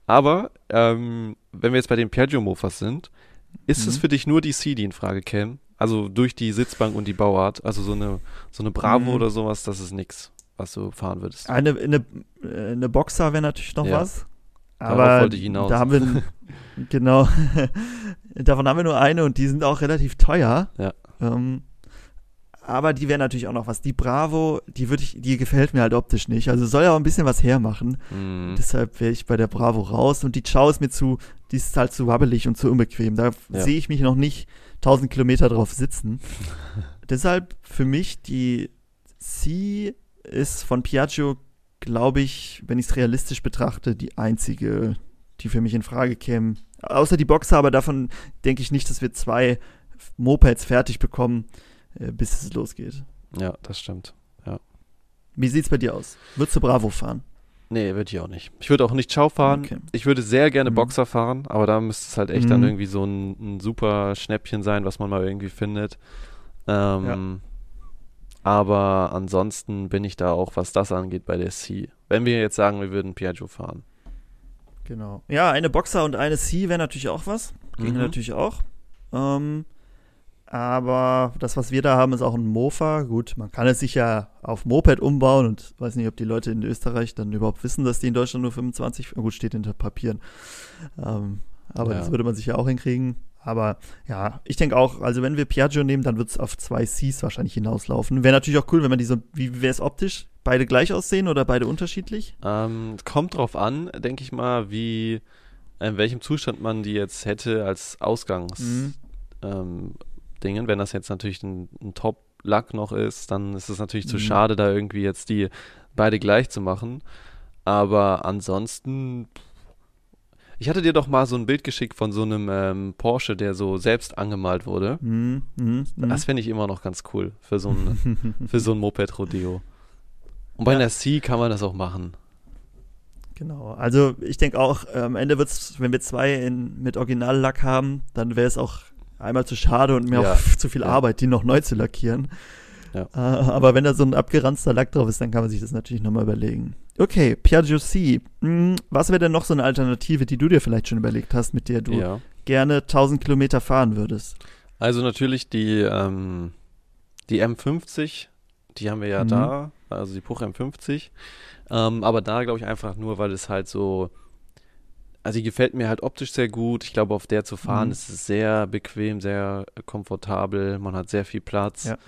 Aber ähm, wenn wir jetzt bei den Piaggio Mofas sind, ist es Mhm. für dich nur die C, die in Frage käme? Also durch die Sitzbank und die Bauart, also so eine so eine Bravo Mhm. oder sowas, das ist nix, was du fahren würdest. Eine, eine, eine Boxer wäre natürlich noch Ja. was. Aber wollte ich hinaus. da haben wir, genau, davon haben wir nur eine und die sind auch relativ teuer. Ja. Ähm, aber die wäre natürlich auch noch was. Die Bravo, die würde ich, die gefällt mir halt optisch nicht. Also soll ja auch ein bisschen was hermachen. Hm. Deshalb wäre ich bei der Bravo raus. Und die Chow ist mir zu, die ist halt zu wabbelig und zu unbequem. Da Ja. sehe ich mich noch nicht 1000 Kilometer drauf sitzen. Deshalb für mich die C ist von Piaggio, glaube ich, wenn ich es realistisch betrachte, die einzige, die für mich in Frage käme. Außer die Boxer, aber davon denke ich nicht, dass wir zwei Mopeds fertig bekommen, äh, bis es losgeht. Ja, das stimmt. Wie sieht's bei dir aus? Würdest du Bravo fahren? Nee, würde ich auch nicht. Ich würde auch nicht Schau fahren. Okay. Ich würde sehr gerne Mhm. Boxer fahren, aber da müsste es halt echt dann Mhm. irgendwie so ein, ein super Schnäppchen sein, was man mal irgendwie findet. Ähm, Aber ansonsten bin ich da auch, was das angeht, bei der C. Wenn wir jetzt sagen, wir würden Piaggio fahren. Genau. Ja, eine Boxer und eine C wäre natürlich auch was. Ginge Mhm. natürlich auch. Ähm, aber das, was wir da haben, ist auch ein Mofa. Gut, man kann es sich ja auf Moped umbauen und weiß nicht, ob die Leute in Österreich dann überhaupt wissen, dass die in Deutschland nur 25, gut, steht hinter Papieren. Ähm, aber Ja. das würde man sich ja auch hinkriegen. Aber ja, ich denke auch, also wenn wir Piaggio nehmen, dann wird es auf zwei Cs wahrscheinlich hinauslaufen. Wäre natürlich auch cool, wenn man die so, wie wäre es optisch? Beide gleich aussehen oder beide unterschiedlich? Ähm, kommt drauf an, denke ich mal, wie, in welchem Zustand man die jetzt hätte als Ausgangs. Mhm. ähm. Wenn das jetzt natürlich ein, ein Top-Lack noch ist, dann ist es natürlich zu Mhm. schade, da irgendwie jetzt die beide gleich zu machen. Aber ansonsten, ich hatte dir doch mal so ein Bild geschickt von so einem ähm, Porsche, der so selbst angemalt wurde. Mhm, mhm, mhm. Das fände ich immer noch ganz cool für so ein, für so ein Moped-Rodeo. Und bei Ja. einer C kann man das auch machen. Genau, also ich denke auch, äh, am Ende wird es, wenn wir zwei in, mit Originallack haben, dann wäre es auch einmal zu schade und mir Ja, auch zu viel ja. Arbeit, die noch neu zu lackieren. Äh, aber wenn da so ein abgeranzter Lack drauf ist, dann kann man sich das natürlich nochmal überlegen. Okay, Piaggio C. Hm, was wäre denn noch so eine Alternative, die du dir vielleicht schon überlegt hast, mit der du Ja. gerne 1000 Kilometer fahren würdest? Also natürlich die, ähm, die M50, die haben wir ja Mhm. da, also die Puch M50. Ähm, aber da glaube ich einfach nur, weil es halt so, also die gefällt mir halt optisch sehr gut. Ich glaube, auf der zu fahren Mhm. ist es sehr bequem, sehr komfortabel. Man hat sehr viel Platz. Ja.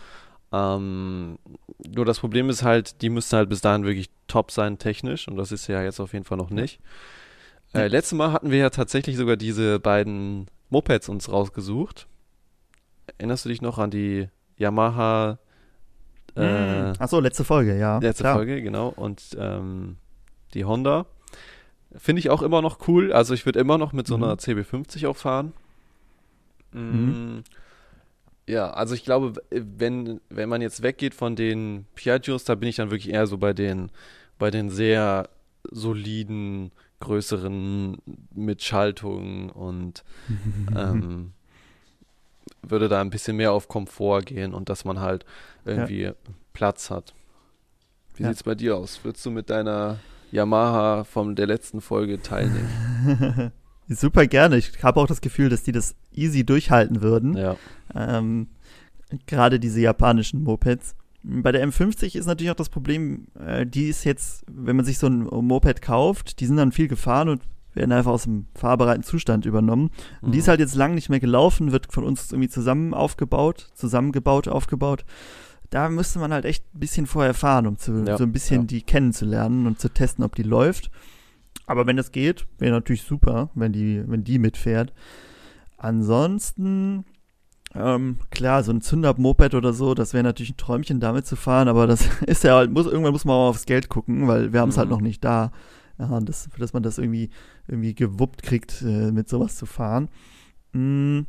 Ähm, nur das Problem ist halt, die müsste halt bis dahin wirklich top sein technisch und das ist ja jetzt auf jeden Fall noch nicht. Ja. Äh, letztes Mal hatten wir ja tatsächlich sogar diese beiden Mopeds uns rausgesucht. Erinnerst du dich noch an die Yamaha äh, Achso, letzte Folge, ja. letzte klar. Folge, genau, und ähm, die Honda. Finde ich auch immer noch cool. Also ich würde immer noch mit so Mhm. einer CB50 auch fahren. Mhm. Ja, also ich glaube, wenn, wenn man jetzt weggeht von den Piaggios, da bin ich dann wirklich eher so bei den, bei den sehr soliden, größeren mit Schaltung und ähm, würde da ein bisschen mehr auf Komfort gehen und dass man halt irgendwie Platz hat. Wie Ja. sieht's bei dir aus? Würdest du mit deiner Yamaha von der letzten Folge teilnehmen? Super gerne. Ich habe auch das Gefühl, dass die das easy durchhalten würden. ja. Ähm, Gerade diese japanischen Mopeds. Bei der M50 ist natürlich auch das Problem, äh, die ist jetzt, wenn man sich so ein Moped kauft, die sind dann viel gefahren und werden einfach aus dem fahrbereiten Zustand übernommen. Und die ist Mhm. halt jetzt lang nicht mehr gelaufen, wird von uns irgendwie zusammen aufgebaut, zusammengebaut, aufgebaut. Da müsste man halt echt ein bisschen vorher fahren, um zu, Ja, so ein bisschen ja. die kennenzulernen und zu testen, ob die läuft. Aber wenn das geht, wäre natürlich super, wenn die, wenn die mitfährt. Ansonsten, ähm, klar, so ein Zünder-Moped oder so, das wäre natürlich ein Träumchen, damit zu fahren, aber das ist ja halt, muss, irgendwann muss man auch aufs Geld gucken, weil wir haben es halt Mhm. noch nicht da, ja, das, dass man das irgendwie, irgendwie gewuppt kriegt, äh, mit sowas zu fahren. Mm,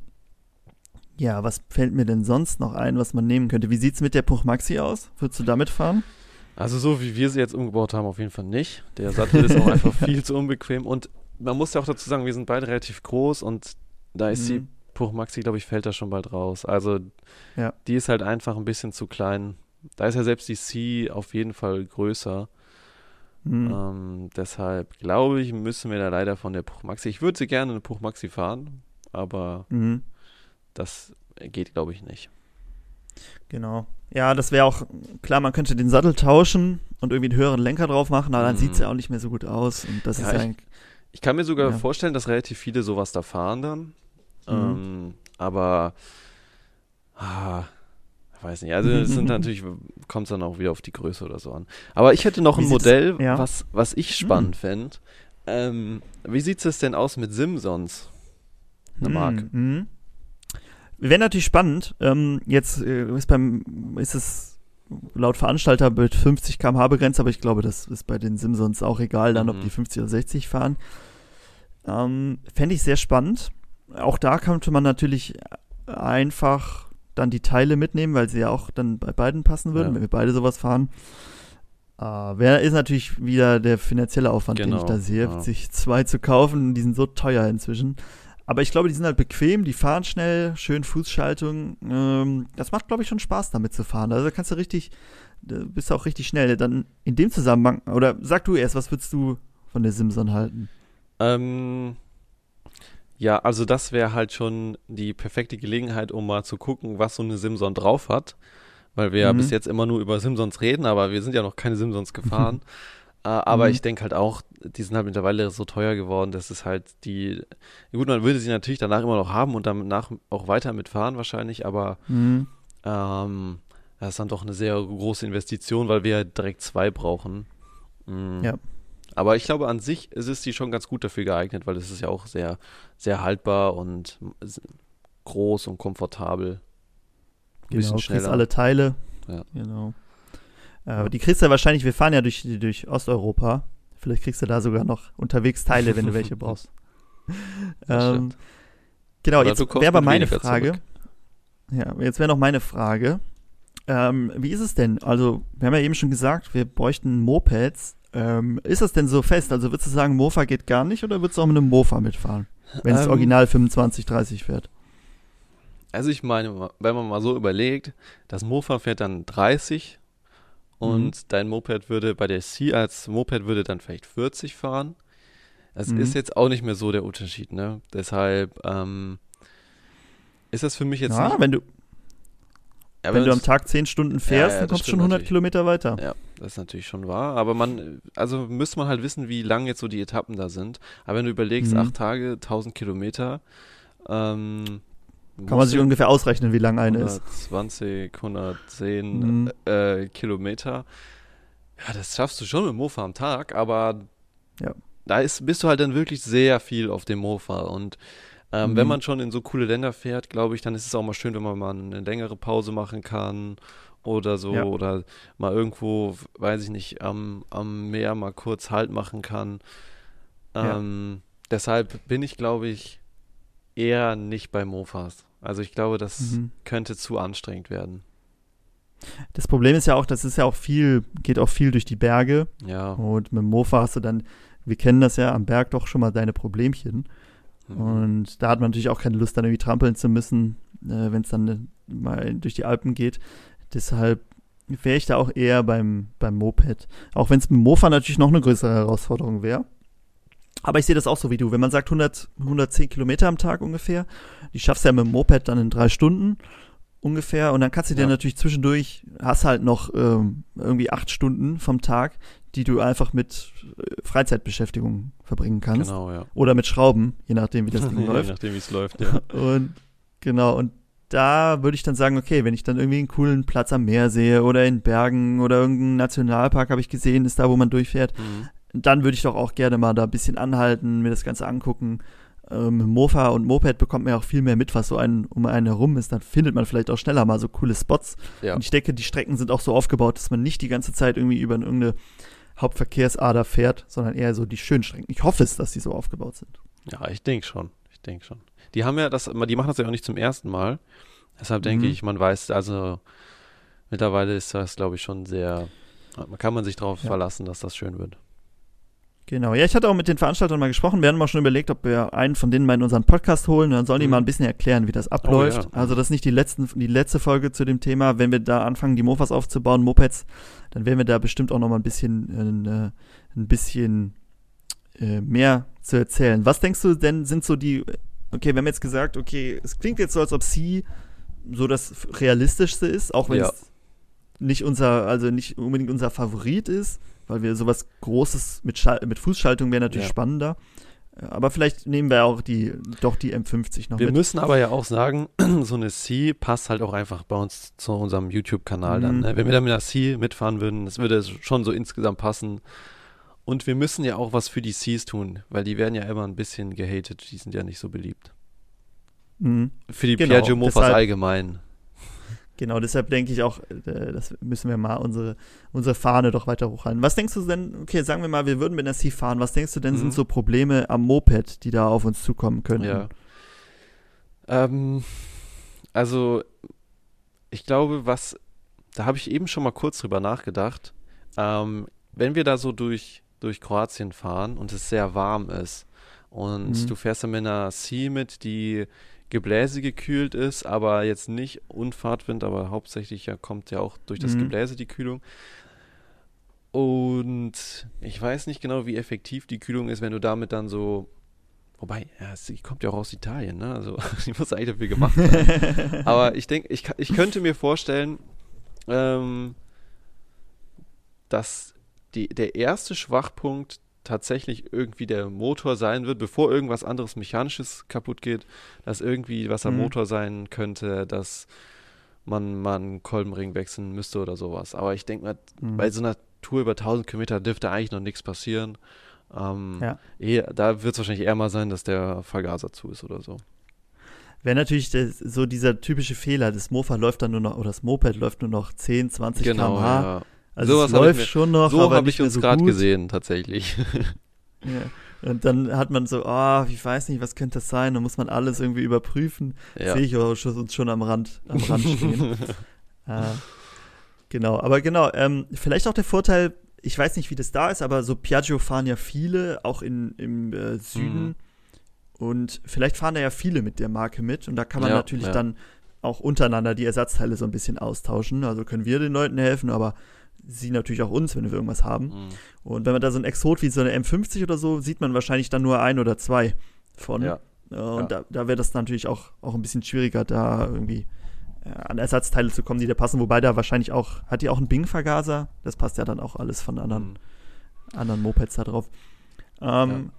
ja, was fällt mir denn sonst noch ein, was man nehmen könnte? Wie sieht's mit der Puch Maxi aus? Würdest du damit fahren? Also so wie wir sie jetzt umgebaut haben, auf jeden Fall nicht. Der Sattel ist auch einfach viel zu unbequem und man muss ja auch dazu sagen, wir sind beide relativ groß und da ist die Puch Maxi, glaube ich, fällt da schon bald raus. Also Ja. die ist halt einfach ein bisschen zu klein. Da ist ja selbst die C auf jeden Fall größer. Mhm. Ähm, deshalb glaube ich, müssen wir da leider von der Puch Maxi. Ich würde sie gerne eine Puch Maxi fahren, aber Mhm. das geht, glaube ich, nicht. Genau. Ja, das wäre auch, klar, man könnte den Sattel tauschen und irgendwie einen höheren Lenker drauf machen, aber dann Mhm. sieht's ja auch nicht mehr so gut aus. Und das Ja, ist ja ich-. Ich kann mir sogar Ja. vorstellen, dass relativ viele sowas da fahren dann. Mhm. Ähm, aber ah, weiß nicht. Also es sind natürlich, kommt es dann auch wieder auf die Größe oder so an. Aber ich hätte noch Wie ein Modell, ja. was, was ich spannend fände. Ähm, wie sieht es denn aus mit Simsons? Eine Mark. Mhm. Mhm. Wäre natürlich spannend. Ähm, jetzt äh, ist beim, ist es laut Veranstalter mit 50 km/h begrenzt, aber ich glaube, das ist bei den Simpsons auch egal, dann ob Mhm. die 50 oder 60 fahren. Ähm, Fände ich sehr spannend. Auch da könnte man natürlich einfach dann die Teile mitnehmen, weil sie ja auch dann bei beiden passen würden, Ja. wenn wir beide sowas fahren. Wer ist natürlich wieder der finanzielle Aufwand, den ich Genau, da sehe, ja. sich zwei zu kaufen. Die sind so teuer inzwischen. Aber ich glaube, die sind halt bequem, die fahren schnell, schön Fußschaltung. Ähm, das macht, glaube ich, schon Spaß, damit zu fahren. Also da kannst du richtig, bist du auch richtig schnell. Dann in dem Zusammenhang, oder sag du erst, was würdest du von der Simson halten? Ähm, ja, also das wäre halt schon die perfekte Gelegenheit, um mal zu gucken, was so eine Simson drauf hat. Weil wir ja Mhm. bis jetzt immer nur über Simsons reden, aber wir sind ja noch keine Simsons gefahren. äh, aber Mhm. ich denke halt auch, die sind halt mittlerweile so teuer geworden, dass es halt die. Gut, man würde sie natürlich danach immer noch haben und danach auch weiter mitfahren wahrscheinlich, aber Mhm. ähm, das ist dann doch eine sehr große Investition, weil wir ja direkt zwei brauchen. Mm. Ja. Aber ich glaube, an sich ist es die schon ganz gut dafür geeignet, weil es ist ja auch sehr, sehr haltbar und groß und komfortabel. Ein Genau, kriegst alle Teile. Ja. Genau. Äh, Aber die kriegst du ja wahrscheinlich, wir fahren ja durch, durch Osteuropa. Vielleicht kriegst du da sogar noch unterwegs Teile, wenn du welche brauchst. Ähm, stimmt. genau, Oder jetzt wäre aber meine Frage. zurück. Ja, jetzt wäre noch meine Frage. Ähm, wie ist es denn? Also, wir haben ja eben schon gesagt, wir bräuchten Mopeds. Ähm, ist das denn so fest? Also, würdest du sagen, Mofa geht gar nicht oder würdest du auch mit einem Mofa mitfahren? Wenn es Ähm, original 25, 30 fährt. Also ich meine, wenn man mal so überlegt, das Mofa fährt dann 30 und Mhm. dein Moped würde bei der C als Moped würde dann vielleicht 40 fahren. Das Mhm. ist jetzt auch nicht mehr so der Unterschied, ne? Deshalb ähm, ist das für mich jetzt Ja, nicht. wenn du, Ja, wenn du am Tag 10 Stunden fährst, ja, dann das kommst du schon stimmt 100 natürlich. Kilometer weiter. Ja, das ist natürlich schon wahr. Aber man, also müsste man halt wissen, wie lang jetzt so die Etappen da sind. Aber wenn du überlegst, Mhm. acht Tage, 1000 Kilometer, ähm, Kann man sich ungefähr ausrechnen, wie lang eine ist. 120, 110 Mhm. äh, Kilometer. Ja, das schaffst du schon mit Mofa am Tag, aber Ja. da ist, bist du halt dann wirklich sehr viel auf dem Mofa. Und ähm, Mhm. wenn man schon in so coole Länder fährt, glaube ich, dann ist es auch mal schön, wenn man mal eine längere Pause machen kann oder so. Ja. Oder mal irgendwo, weiß ich nicht, am, am Meer mal kurz Halt machen kann. Ja. Ähm, Deshalb bin ich, glaube ich, eher nicht bei Mofas. Also ich glaube, das Mhm. könnte zu anstrengend werden. Das Problem ist ja auch, das ist ja auch viel, geht auch viel durch die Berge. Ja. Und mit dem Mofa hast du dann, wir kennen das ja, am Berg doch schon mal deine Problemchen. Mhm. Und da hat man natürlich auch keine Lust, dann irgendwie trampeln zu müssen, äh, wenn es dann mal durch die Alpen geht. Deshalb wäre ich da auch eher beim, beim Moped. Auch wenn es mit dem Mofa natürlich noch eine größere Herausforderung wäre. Aber ich sehe das auch so wie du. Wenn man sagt 100, 110 Kilometer am Tag ungefähr, die schaffst du ja mit dem Moped dann in drei Stunden. ungefähr. Und dann kannst du dir Ja. natürlich zwischendurch, hast halt noch ähm, irgendwie acht Stunden vom Tag, die du einfach mit äh, Freizeitbeschäftigung verbringen kannst. Genau, ja. Oder mit Schrauben, je nachdem, wie das Ding Je läuft. nachdem, wie es läuft, ja. Und genau, und da würde ich dann sagen, okay, wenn ich dann irgendwie einen coolen Platz am Meer sehe oder in Bergen oder irgendeinen Nationalpark habe ich gesehen, ist da, wo man durchfährt, Mhm. dann würde ich doch auch gerne mal da ein bisschen anhalten, mir das Ganze angucken. Ähm, Mofa und Moped bekommt man ja auch viel mehr mit, was so einen, um einen herum ist. Dann findet man vielleicht auch schneller mal so coole Spots. Ja. Und ich denke, die Strecken sind auch so aufgebaut, dass man nicht die ganze Zeit irgendwie über irgendeine Hauptverkehrsader fährt, sondern eher so die schönen Strecken. Ich hoffe es, dass die so aufgebaut sind. Ja, ich denke schon. Ich denke schon. Die haben ja das, die machen das ja auch nicht zum ersten Mal. Deshalb denke Mhm. ich, man weiß, also mittlerweile ist das, glaube ich, schon sehr, kann man sich darauf Ja. verlassen, dass das schön wird. Genau, ja, ich hatte auch mit den Veranstaltern mal gesprochen. Wir haben auch schon überlegt, ob wir einen von denen mal in unseren Podcast holen. Dann sollen die Mhm. mal ein bisschen erklären, wie das abläuft. ja. Also das ist nicht die, letzten, die letzte Folge zu dem Thema. Wenn wir da anfangen, die Mofas aufzubauen, Mopeds, dann werden wir da bestimmt auch noch mal ein bisschen, äh, ein bisschen äh, mehr zu erzählen. Was denkst du denn, sind so die, okay, wir haben jetzt gesagt, okay, es klingt jetzt so, als ob sie so das realistischste ist, auch wenn Ja. es nicht unser, also nicht unbedingt unser Favorit ist, weil wir sowas Großes mit, Schal mit Fußschaltung wäre natürlich Ja. spannender. Aber vielleicht nehmen wir auch die, doch die M50 noch Wir mit. müssen aber ja auch sagen, so eine C passt halt auch einfach bei uns zu unserem YouTube-Kanal dann. Mhm. Ne? Wenn wir da mit einer C mitfahren würden, das würde schon so insgesamt passen. Und wir müssen ja auch was für die Cs tun, weil die werden ja immer ein bisschen gehatet, die sind ja nicht so beliebt. Mhm. Für die Genau, Piaggio Mofas deshalb- allgemein. Genau, deshalb denke ich auch, äh, das müssen wir mal unsere, unsere Fahne doch weiter hochhalten. Was denkst du denn, okay, sagen wir mal, wir würden mit einer C fahren, was denkst du denn Mhm. sind so Probleme am Moped, die da auf uns zukommen könnten? Ja. Ähm, also, ich glaube, was, da habe ich eben schon mal kurz drüber nachgedacht. Ähm, wenn wir da so durch, durch Kroatien fahren und es sehr warm ist und Mhm. du fährst dann mit einer C mit, die Gebläse gekühlt ist, aber jetzt nicht Unfahrtwind, aber hauptsächlich ja kommt ja auch durch das Mhm. Gebläse die Kühlung. Und ich weiß nicht genau, wie effektiv die Kühlung ist, wenn du damit dann so Wobei, ja, sie kommt ja auch aus Italien, ne? Also die muss eigentlich dafür gemacht sein. Aber ich denke, ich, ich könnte mir vorstellen, ähm, dass die, der erste Schwachpunkt tatsächlich irgendwie der Motor sein wird, bevor irgendwas anderes Mechanisches kaputt geht, dass irgendwie was am Mhm. Motor sein könnte, dass man mal einen Kolbenring wechseln müsste oder sowas. Aber ich denke mal, Mhm. bei so einer Tour über 1000 Kilometer dürfte eigentlich noch nichts passieren. Ähm, Ja. eh, da wird es wahrscheinlich eher mal sein, dass der Vergaser zu ist oder so. Wäre natürlich das, so dieser typische Fehler, das Mofa läuft dann nur noch, oder das Moped läuft nur noch 10, 20 genau, km/h. ja. Also Sowas es läuft mir- schon noch, So habe ich uns so gerade gesehen, tatsächlich. Ja. Und dann hat man so, ah, ich weiß nicht, was könnte das sein? Dann muss man alles irgendwie überprüfen. ja. Sehe ich uns schon am Rand, am Rand stehen. äh, genau, aber genau, ähm, vielleicht auch der Vorteil, ich weiß nicht, wie das da ist, aber so Piaggio fahren ja viele, auch in, im äh, Süden. Mhm. Und vielleicht fahren da ja viele mit der Marke mit. Und da kann man Ja, natürlich ja. dann auch untereinander die Ersatzteile so ein bisschen austauschen. Also können wir den Leuten helfen, aber sie natürlich auch uns, wenn wir irgendwas haben. Mhm. Und wenn man da so ein Exot wie so eine M50 oder so, sieht man wahrscheinlich dann nur ein oder zwei von. Ja. Und Ja. da, da wäre das natürlich auch, auch ein bisschen schwieriger, da irgendwie äh, an Ersatzteile zu kommen, die da passen. Wobei da wahrscheinlich auch, hat die auch einen Bing-Vergaser? Das passt ja dann auch alles von anderen, Mhm. anderen Mopeds da drauf. Ähm,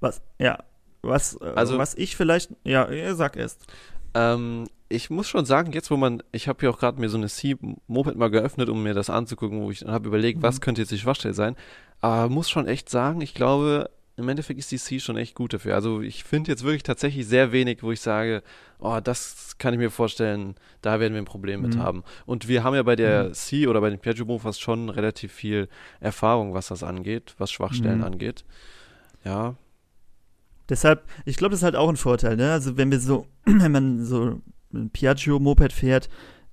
Was, ja, was, äh, Also- was ich vielleicht, ja, ja, sag erst. Ähm, ich muss schon sagen, jetzt wo man, ich habe ja auch gerade mir so eine C-Moped mal geöffnet, um mir das anzugucken, wo ich habe überlegt, Mhm. was könnte jetzt die Schwachstelle sein. Aber muss schon echt sagen, ich glaube, im Endeffekt ist die C schon echt gut dafür. Also ich finde jetzt wirklich tatsächlich sehr wenig, wo ich sage, oh, das kann ich mir vorstellen, da werden wir ein Problem mit Mhm. haben. Und wir haben ja bei der Mhm. C oder bei den Piaggio Mofas schon relativ viel Erfahrung, was das angeht, was Schwachstellen Mhm. angeht. Ja, Deshalb, ich glaube, das ist halt auch ein Vorteil, ne? Also wenn wir so, wenn man so ein Piaggio-Moped fährt,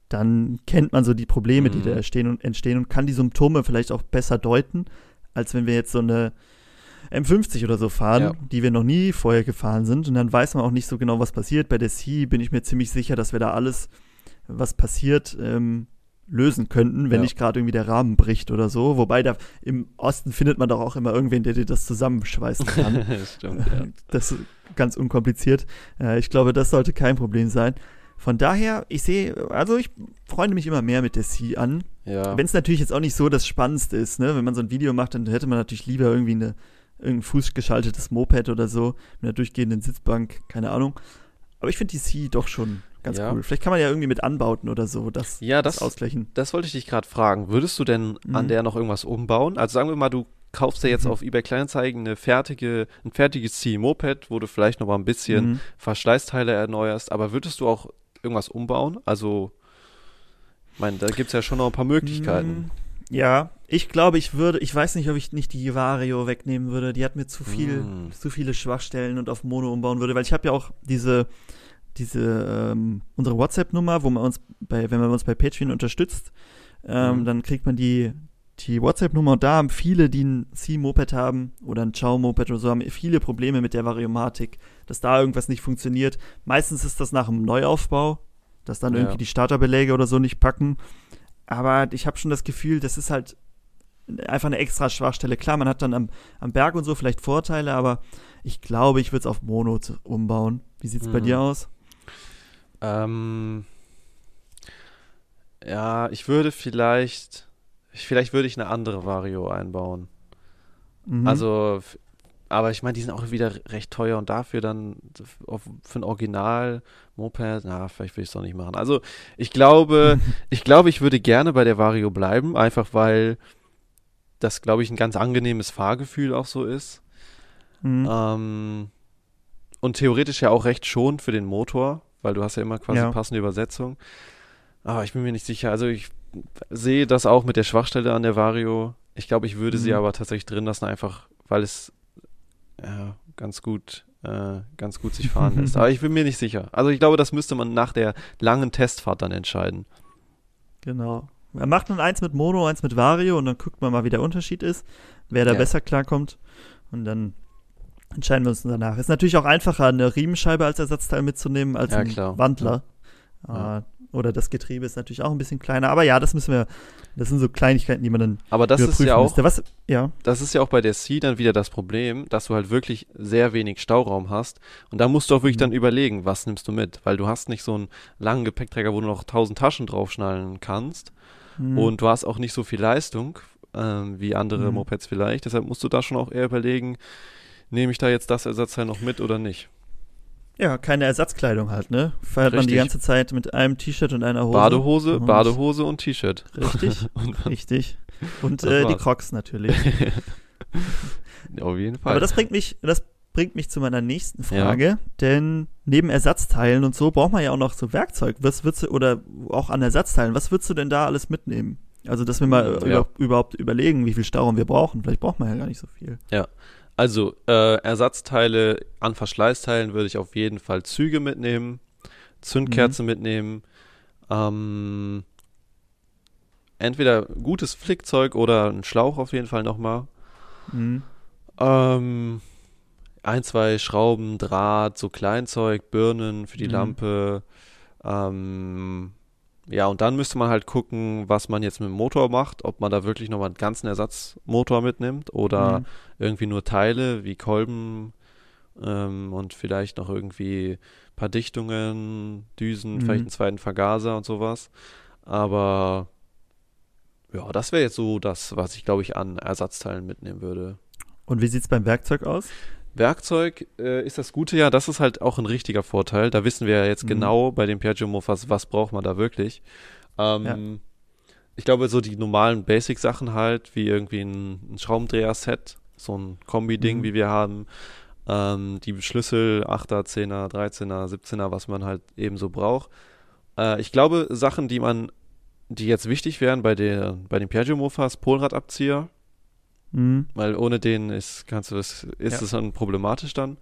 dann kennt man so die Probleme, die Mhm. da entstehen und, entstehen und kann die Symptome vielleicht auch besser deuten, als wenn wir jetzt so eine M50 oder so fahren, Ja. die wir noch nie vorher gefahren sind. Und dann weiß man auch nicht so genau, was passiert. Bei der C bin ich mir ziemlich sicher, dass wir da alles, was passiert, ähm, lösen könnten, wenn Ja. nicht gerade irgendwie der Rahmen bricht oder so. Wobei da im Osten findet man doch auch immer irgendwen, der dir das zusammenschweißen kann. stimmt, ja. Das ist ganz unkompliziert. Äh, ich glaube, das sollte kein Problem sein. Von daher, ich sehe, also ich freue mich immer mehr mit der C an. Ja. Wenn es natürlich jetzt auch nicht so das Spannendste ist, ne? Wenn man so ein Video macht, dann hätte man natürlich lieber irgendwie eine, irgendein fußgeschaltetes Moped oder so, mit einer durchgehenden Sitzbank, keine Ahnung. Aber ich finde die C doch schon ganz Ja. cool. Vielleicht kann man ja irgendwie mit anbauten oder so, das, Ja, das das, ausgleichen. das wollte ich dich gerade fragen. Würdest du denn an Mhm. der noch irgendwas umbauen? Also sagen wir mal, du kaufst dir jetzt Mhm. auf eBay Kleinanzeigen eine fertige, ein fertiges C-Moped, wo du vielleicht noch mal ein bisschen Mhm. Verschleißteile erneuerst, aber würdest du auch irgendwas umbauen? Also, ich meine, da gibt es ja schon noch ein paar Möglichkeiten. Mm, Ja, ich glaube, ich würde, ich weiß nicht, ob ich nicht die Vario wegnehmen würde. Die hat mir zu viel, Mm. zu viele Schwachstellen und auf Mono umbauen würde, weil ich habe ja auch diese, diese, ähm, unsere WhatsApp-Nummer, wo man uns bei, wenn man uns bei Patreon unterstützt, ähm, Mhm. dann kriegt man die, die WhatsApp-Nummer und da haben viele, die ein C-Moped haben oder ein Chow-Moped oder so, haben viele Probleme mit der Variomatik, dass da irgendwas nicht funktioniert. Meistens ist das nach einem Neuaufbau, dass dann Ja. irgendwie die Starterbeläge oder so nicht packen. Aber ich habe schon das Gefühl, das ist halt einfach eine extra Schwachstelle. Klar, man hat dann am, am Berg und so vielleicht Vorteile, aber ich glaube, ich würde es auf Mono umbauen. Wie sieht's bei Mhm. dir aus? Ähm, ja, ich würde vielleicht, vielleicht würde ich eine andere Vario einbauen. Mhm. Also, aber ich meine, die sind auch wieder recht teuer und dafür dann auf, für ein Original-Moped, na, vielleicht will ich es doch nicht machen. Also, ich glaube, ich glaube, ich würde gerne bei der Vario bleiben, einfach weil das, glaube ich, ein ganz angenehmes Fahrgefühl auch so ist. Mhm. Ähm, und theoretisch ja auch recht schonend für den Motor, weil du hast ja immer quasi Ja. passende Übersetzung. Aber ich bin mir nicht sicher. Also ich sehe das auch mit der Schwachstelle an der Vario. Ich glaube, ich würde sie Mhm. aber tatsächlich drin lassen, einfach weil es ja, ganz gut, äh, ganz gut sich fahren lässt. Aber ich bin mir nicht sicher. Also ich glaube, das müsste man nach der langen Testfahrt dann entscheiden. Genau. Er macht nun eins mit Mono, eins mit Vario und dann guckt man mal, wie der Unterschied ist, wer da Ja. besser klarkommt. Und dann entscheiden wir uns danach. Ist natürlich auch einfacher, eine Riemenscheibe als Ersatzteil mitzunehmen als Ja, ein. Wandler. Ja. Äh, oder das Getriebe ist natürlich auch ein bisschen kleiner. Aber ja, das müssen wir, das sind so Kleinigkeiten, die man dann Aber das ist überprüfen ja auch müsste. Was, ja. das ist ja auch bei der C dann wieder das Problem, dass du halt wirklich sehr wenig Stauraum hast. Und da musst du auch wirklich Mhm. dann überlegen, was nimmst du mit. Weil du hast nicht so einen langen Gepäckträger, wo du noch tausend Taschen draufschnallen kannst. Hm. Und du hast auch nicht so viel Leistung ähm, wie andere Mhm. Mopeds vielleicht. Deshalb musst du da schon auch eher überlegen, nehme ich da jetzt das Ersatzteil noch mit oder nicht. Ja, keine Ersatzkleidung halt, ne? Feiert man die Richtig. ganze Zeit mit einem T-Shirt und einer Hose. Badehose, Und- Badehose und T-Shirt. Richtig, Und richtig. Und äh, die. Crocs natürlich. Auf jeden Fall. Aber das bringt mich, das bringt mich zu meiner nächsten Frage, denn neben Ersatzteilen und so braucht man ja auch noch so Werkzeug. Was würdest du, oder auch an Ersatzteilen, was würdest du denn da alles mitnehmen? Also, dass wir mal Ja. über, überhaupt überlegen, wie viel Stauraum wir brauchen. Vielleicht braucht man ja gar nicht so viel. Also, äh, Ersatzteile an Verschleißteilen würde ich auf jeden Fall Züge mitnehmen, Zündkerzen Mhm. mitnehmen, ähm, entweder gutes Flickzeug oder ein Schlauch auf jeden Fall nochmal. Mhm. Ähm, ein, zwei Schrauben, Draht, so Kleinzeug, Birnen für die Mhm. Lampe. Ähm, ja, und dann müsste man halt gucken, was man jetzt mit dem Motor macht, ob man da wirklich nochmal einen ganzen Ersatzmotor mitnimmt oder Mhm. irgendwie nur Teile wie Kolben ähm, und vielleicht noch irgendwie ein paar Dichtungen, Düsen, Mhm. vielleicht einen zweiten Vergaser und sowas. Aber ja, das wäre jetzt so das, was ich glaube ich an Ersatzteilen mitnehmen würde. Und wie sieht's beim Werkzeug aus? Werkzeug äh, ist das Gute ja, das ist halt auch ein richtiger Vorteil. Da wissen wir ja jetzt Mhm. genau bei den Piaggio Mofas, was braucht man da wirklich. Ähm, Ja. Ich glaube, so die normalen Basic-Sachen halt, wie irgendwie ein, ein Schraubendreher-Set, so ein Kombi-Ding, Mhm. wie wir haben. Ähm, die Schlüssel, 8er, 10er, 13er, 17er, was man halt eben so braucht. Äh, ich glaube, Sachen, die man, die jetzt wichtig wären bei, der, bei den Piaggio Mofas, Polradabzieher, Mhm. weil ohne den ist, kannst du das, ist Ja. es dann problematisch dann.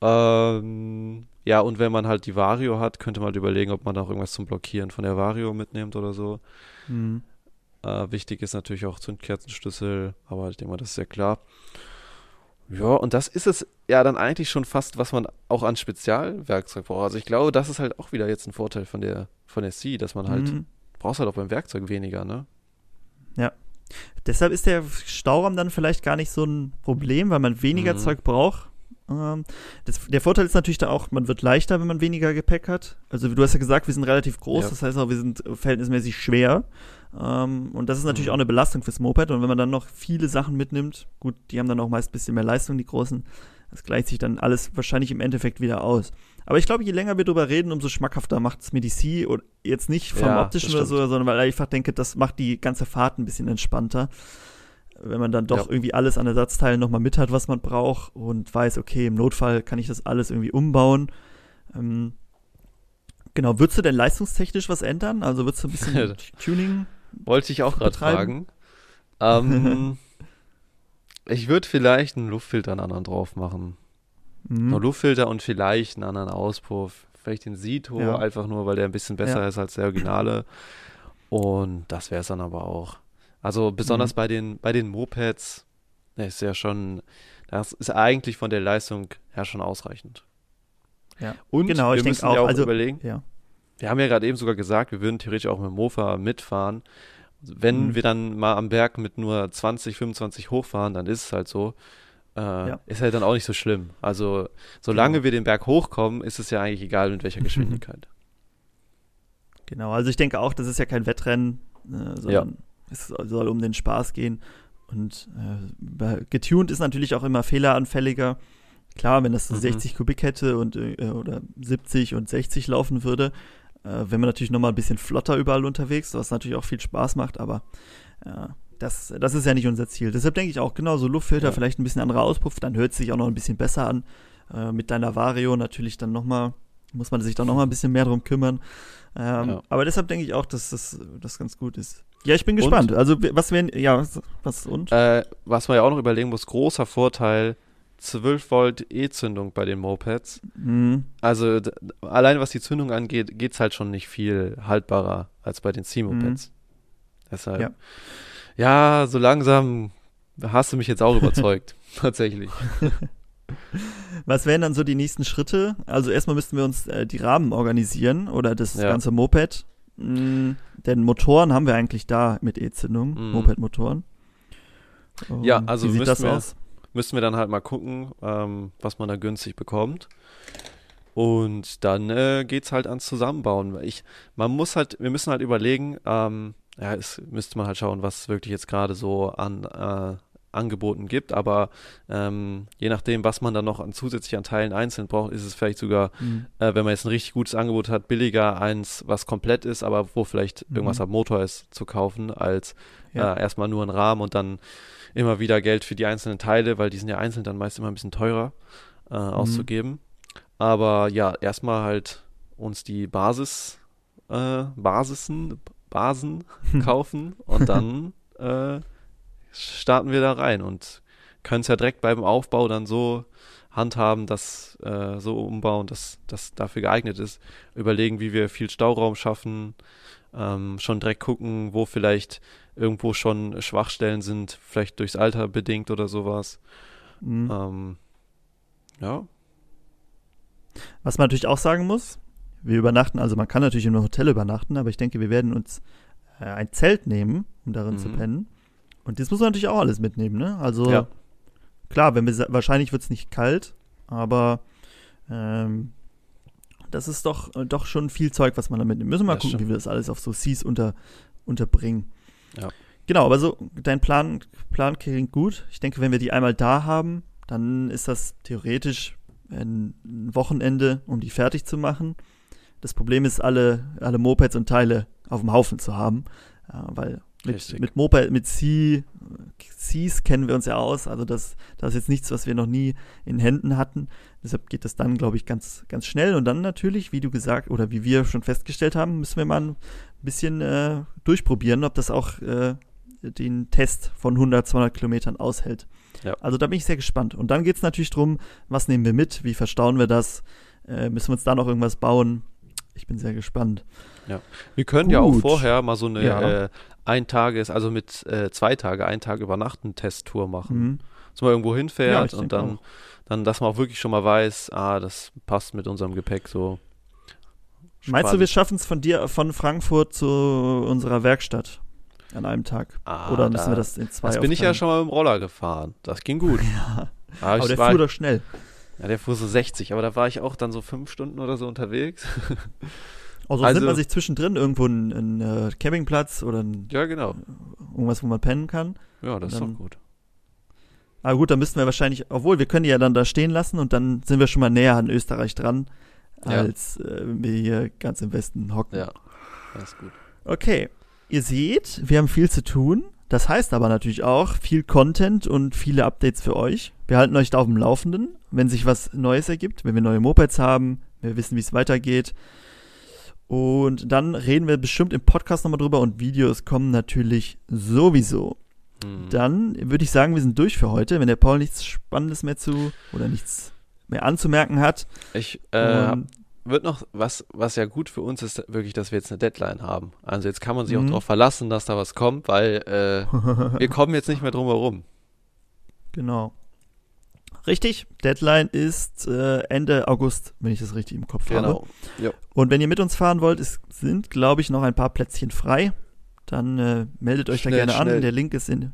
Ähm, ja, und wenn man halt die Vario hat, könnte man halt überlegen, ob man auch irgendwas zum Blockieren von der Vario mitnimmt oder so. Mhm. Äh, wichtig ist natürlich auch Zündkerzenschlüssel, aber ich denke mal, das ist ja klar. Ja, und das ist es ja dann eigentlich schon fast, was man auch an Spezialwerkzeug braucht. Also ich glaube, das ist halt auch wieder jetzt ein Vorteil von der von der C, dass man halt Mhm. brauchst halt auch beim Werkzeug weniger, ne? Deshalb ist der Stauraum dann vielleicht gar nicht so ein Problem, weil man weniger Mhm. Zeug braucht. Ähm, das, der Vorteil ist natürlich da auch, man wird leichter, wenn man weniger Gepäck hat. Also du hast ja gesagt, wir sind relativ groß, Ja. das heißt auch, wir sind verhältnismäßig schwer. Ähm, und das ist natürlich Mhm. auch eine Belastung fürs Moped. Und wenn man dann noch viele Sachen mitnimmt, gut, die haben dann auch meist ein bisschen mehr Leistung, die großen. Das gleicht sich dann alles wahrscheinlich im Endeffekt wieder aus. Aber ich glaube, je länger wir drüber reden, umso schmackhafter macht es mir die C. Und jetzt nicht vom Ja, optischen oder so, sondern weil ich einfach denke, das macht die ganze Fahrt ein bisschen entspannter. Wenn man dann doch Ja. irgendwie alles an Ersatzteilen nochmal mit hat, was man braucht und weiß, okay, im Notfall kann ich das alles irgendwie umbauen. Ähm, genau, würdest du denn leistungstechnisch was ändern? Also würdest du ein bisschen Tuning? Wollte ich auch gerade betreiben? fragen. Ähm, ich würde vielleicht einen Luftfilter einen anderen drauf machen. Mhm. Einen Luftfilter und vielleicht einen anderen Auspuff. Vielleicht den Sito, Ja. einfach nur, weil der ein bisschen besser Ja. ist als der Originale. Und das wäre es dann aber auch. Also besonders Mhm. bei den bei den Mopeds, ist ja schon, das ist eigentlich von der Leistung her schon ausreichend. Ja. Und Genau, wir müssen auch, ja auch also- überlegen, Ja. wir haben ja gerade eben sogar gesagt, wir würden theoretisch auch mit dem Mofa mitfahren. Wenn Mhm. wir dann mal am Berg mit nur 20, 25 hochfahren, dann ist es halt so. Äh, Ja. Ist halt dann auch nicht so schlimm. Also, solange Genau. wir den Berg hochkommen, ist es ja eigentlich egal, mit welcher Geschwindigkeit. Genau, also ich denke auch, das ist ja kein Wettrennen, äh, sondern es soll um den Spaß gehen. Und äh, getuned ist natürlich auch immer fehleranfälliger. Klar, wenn das so Mhm. 60 Kubik hätte und äh, oder 70 und 60 laufen würde, äh, wäre man natürlich nochmal ein bisschen flotter überall unterwegs, was natürlich auch viel Spaß macht, aber äh, das, das ist ja nicht unser Ziel. Deshalb denke ich auch, genau, so Luftfilter, Ja. vielleicht ein bisschen anderer Auspuff, dann hört es sich auch noch ein bisschen besser an. Äh, mit deiner Vario natürlich dann nochmal, muss man sich dann nochmal ein bisschen mehr drum kümmern. Ähm, Ja. Aber deshalb denke ich auch, dass das, das ganz gut ist. Ja, ich bin Und? gespannt. Also, w- was wären, ja, was, was und? Äh, was man ja auch noch überlegen muss, großer Vorteil, 12 Volt E-Zündung bei den Mopeds. Mhm. Also allein was die Zündung angeht, geht es halt schon nicht viel haltbarer als bei den C-Mopeds. Deshalb. Ja. Ja. so langsam hast du mich jetzt auch überzeugt. Tatsächlich. Was wären dann so die nächsten Schritte? Also, erstmal müssten wir uns äh, die Rahmen organisieren oder das Ja. ganze Moped. Mhm. Denn Motoren haben wir eigentlich da mit E-Zündung, Mhm. Moped-Motoren. Ja, also Wie sieht das aus? Müssen wir dann halt mal gucken, ähm, was man da günstig bekommt. Und dann äh, geht's halt ans Zusammenbauen. Ich, man muss halt, wir müssen halt überlegen, ähm, ja, es müsste man halt schauen, was es wirklich jetzt gerade so an äh, Angeboten gibt, aber ähm, je nachdem, was man dann noch an zusätzlich an Teilen einzeln braucht, ist es vielleicht sogar, Mhm. äh, wenn man jetzt ein richtig gutes Angebot hat, billiger eins, was komplett ist, aber wo vielleicht Mhm. irgendwas am Motor ist, zu kaufen, als Ja. äh, erstmal nur einen Rahmen und dann immer wieder Geld für die einzelnen Teile, weil die sind ja einzeln dann meist immer ein bisschen teurer äh, Mhm. auszugeben. Aber ja, erstmal halt uns die Basis, äh, Basisen, Basen kaufen und dann äh, starten wir da rein und können es ja direkt beim Aufbau dann so handhaben, dass äh, so umbauen, dass das dafür geeignet ist. Überlegen, wie wir viel Stauraum schaffen, ähm, schon direkt gucken, wo vielleicht irgendwo schon Schwachstellen sind, vielleicht durchs Alter bedingt oder sowas. Mhm. Ähm, ja, Was man natürlich auch sagen muss, wir übernachten, also man kann natürlich in einem Hotel übernachten, aber ich denke, wir werden uns äh, ein Zelt nehmen, um darin zu Mhm. pennen. Und das muss man natürlich auch alles mitnehmen, ne? Also Ja. klar, wenn wir wahrscheinlich wird es nicht kalt, aber ähm, das ist doch, äh, doch schon viel Zeug, was man da mitnimmt. Müssen wir mal Das gucken, stimmt. wie wir das alles auf so Seas unter, unterbringen. Ja. Genau, aber so, dein Plan, Plan klingt gut. Ich denke, wenn wir die einmal da haben, dann ist das theoretisch ein Wochenende, um die fertig zu machen. Das Problem ist, alle, alle Mopeds und Teile auf dem Haufen zu haben, weil mit, Richtig. mit Moped, mit C, Cs kennen wir uns ja aus. Also das, das ist jetzt nichts, was wir noch nie in Händen hatten. Deshalb geht das dann, glaube ich, ganz, ganz schnell. Und dann natürlich, wie du gesagt oder wie wir schon festgestellt haben, müssen wir mal ein bisschen äh, durchprobieren, ob das auch äh, den Test von 100, 200 Kilometern aushält. Ja. Also da bin ich sehr gespannt. Und dann geht es natürlich drum, was nehmen wir mit, wie verstauen wir das, äh, müssen wir uns da noch irgendwas bauen. Ich bin sehr gespannt. Wir können ja auch Gut. vorher mal so eine Ja. äh, ein Tages, also mit äh, zwei Tage, ein Tag übernachten Testtour machen. Mhm. Dass man irgendwo Ja, hinfährt ich und dann, dann, dass man auch wirklich schon mal weiß, ah, das passt mit unserem Gepäck so. Meinst du, wir schaffen es von dir, von Frankfurt zu unserer Werkstatt an einem Tag? Ah, Oder müssen da- wir das in zwei Das bin ich ja schon mal mit dem Roller gefahren. Das ging gut. Ja, Aber aber der war, fuhr doch schnell. Ja, der fuhr so 60, aber da war ich auch dann so fünf Stunden oder so unterwegs. Also, also nimmt man sich zwischendrin irgendwo einen, einen äh, Campingplatz oder ein, ja, genau. irgendwas, wo man pennen kann. Ja, das ist doch gut. Aber gut, dann müssten wir wahrscheinlich, obwohl wir können die ja dann da stehen lassen und dann sind wir schon mal näher an Österreich dran, als ja. äh, wir hier ganz im Westen hocken. Ja, das ist gut. Okay, ihr seht, wir haben viel zu tun. Das heißt aber natürlich auch viel Content und viele Updates für euch. Wir halten euch da auf dem Laufenden, wenn sich was Neues ergibt, wenn wir neue Mopeds haben, wir wissen, wie es weitergeht. Und dann reden wir bestimmt im Podcast nochmal drüber und Videos kommen natürlich sowieso. Mhm. Dann würde ich sagen, wir sind durch für heute. Wenn der Paul nichts Spannendes mehr zu oder nichts mehr anzumerken hat. Ich äh, wird noch, was, was ja gut für uns ist, wirklich, dass wir jetzt eine Deadline haben. Also jetzt kann man sich mhm. auch darauf verlassen, dass da was kommt, weil äh, wir kommen jetzt nicht mehr drum herum. Genau. Richtig, Deadline ist äh, Ende August, wenn ich das richtig im Kopf genau. habe. Jo. Und wenn ihr mit uns fahren wollt, es sind, glaube ich, noch ein paar Plätzchen frei. Dann äh, meldet euch schnell, da gerne schnell. an. Der Link ist in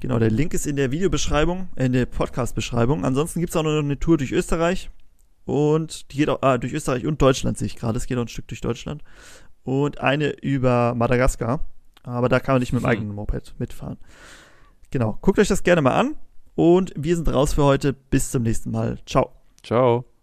genau, der Link ist in der Videobeschreibung, in der Podcast-Beschreibung. Ansonsten gibt es auch noch eine Tour durch Österreich. Und die geht auch ah, durch Österreich und Deutschland, sehe ich gerade. Es geht auch ein Stück durch Deutschland. Und eine über Madagaskar. Aber da kann man nicht mit dem hm. eigenen Moped mitfahren. Genau. Guckt euch das gerne mal an. Und wir sind raus für heute. Bis zum nächsten Mal. Ciao. Ciao.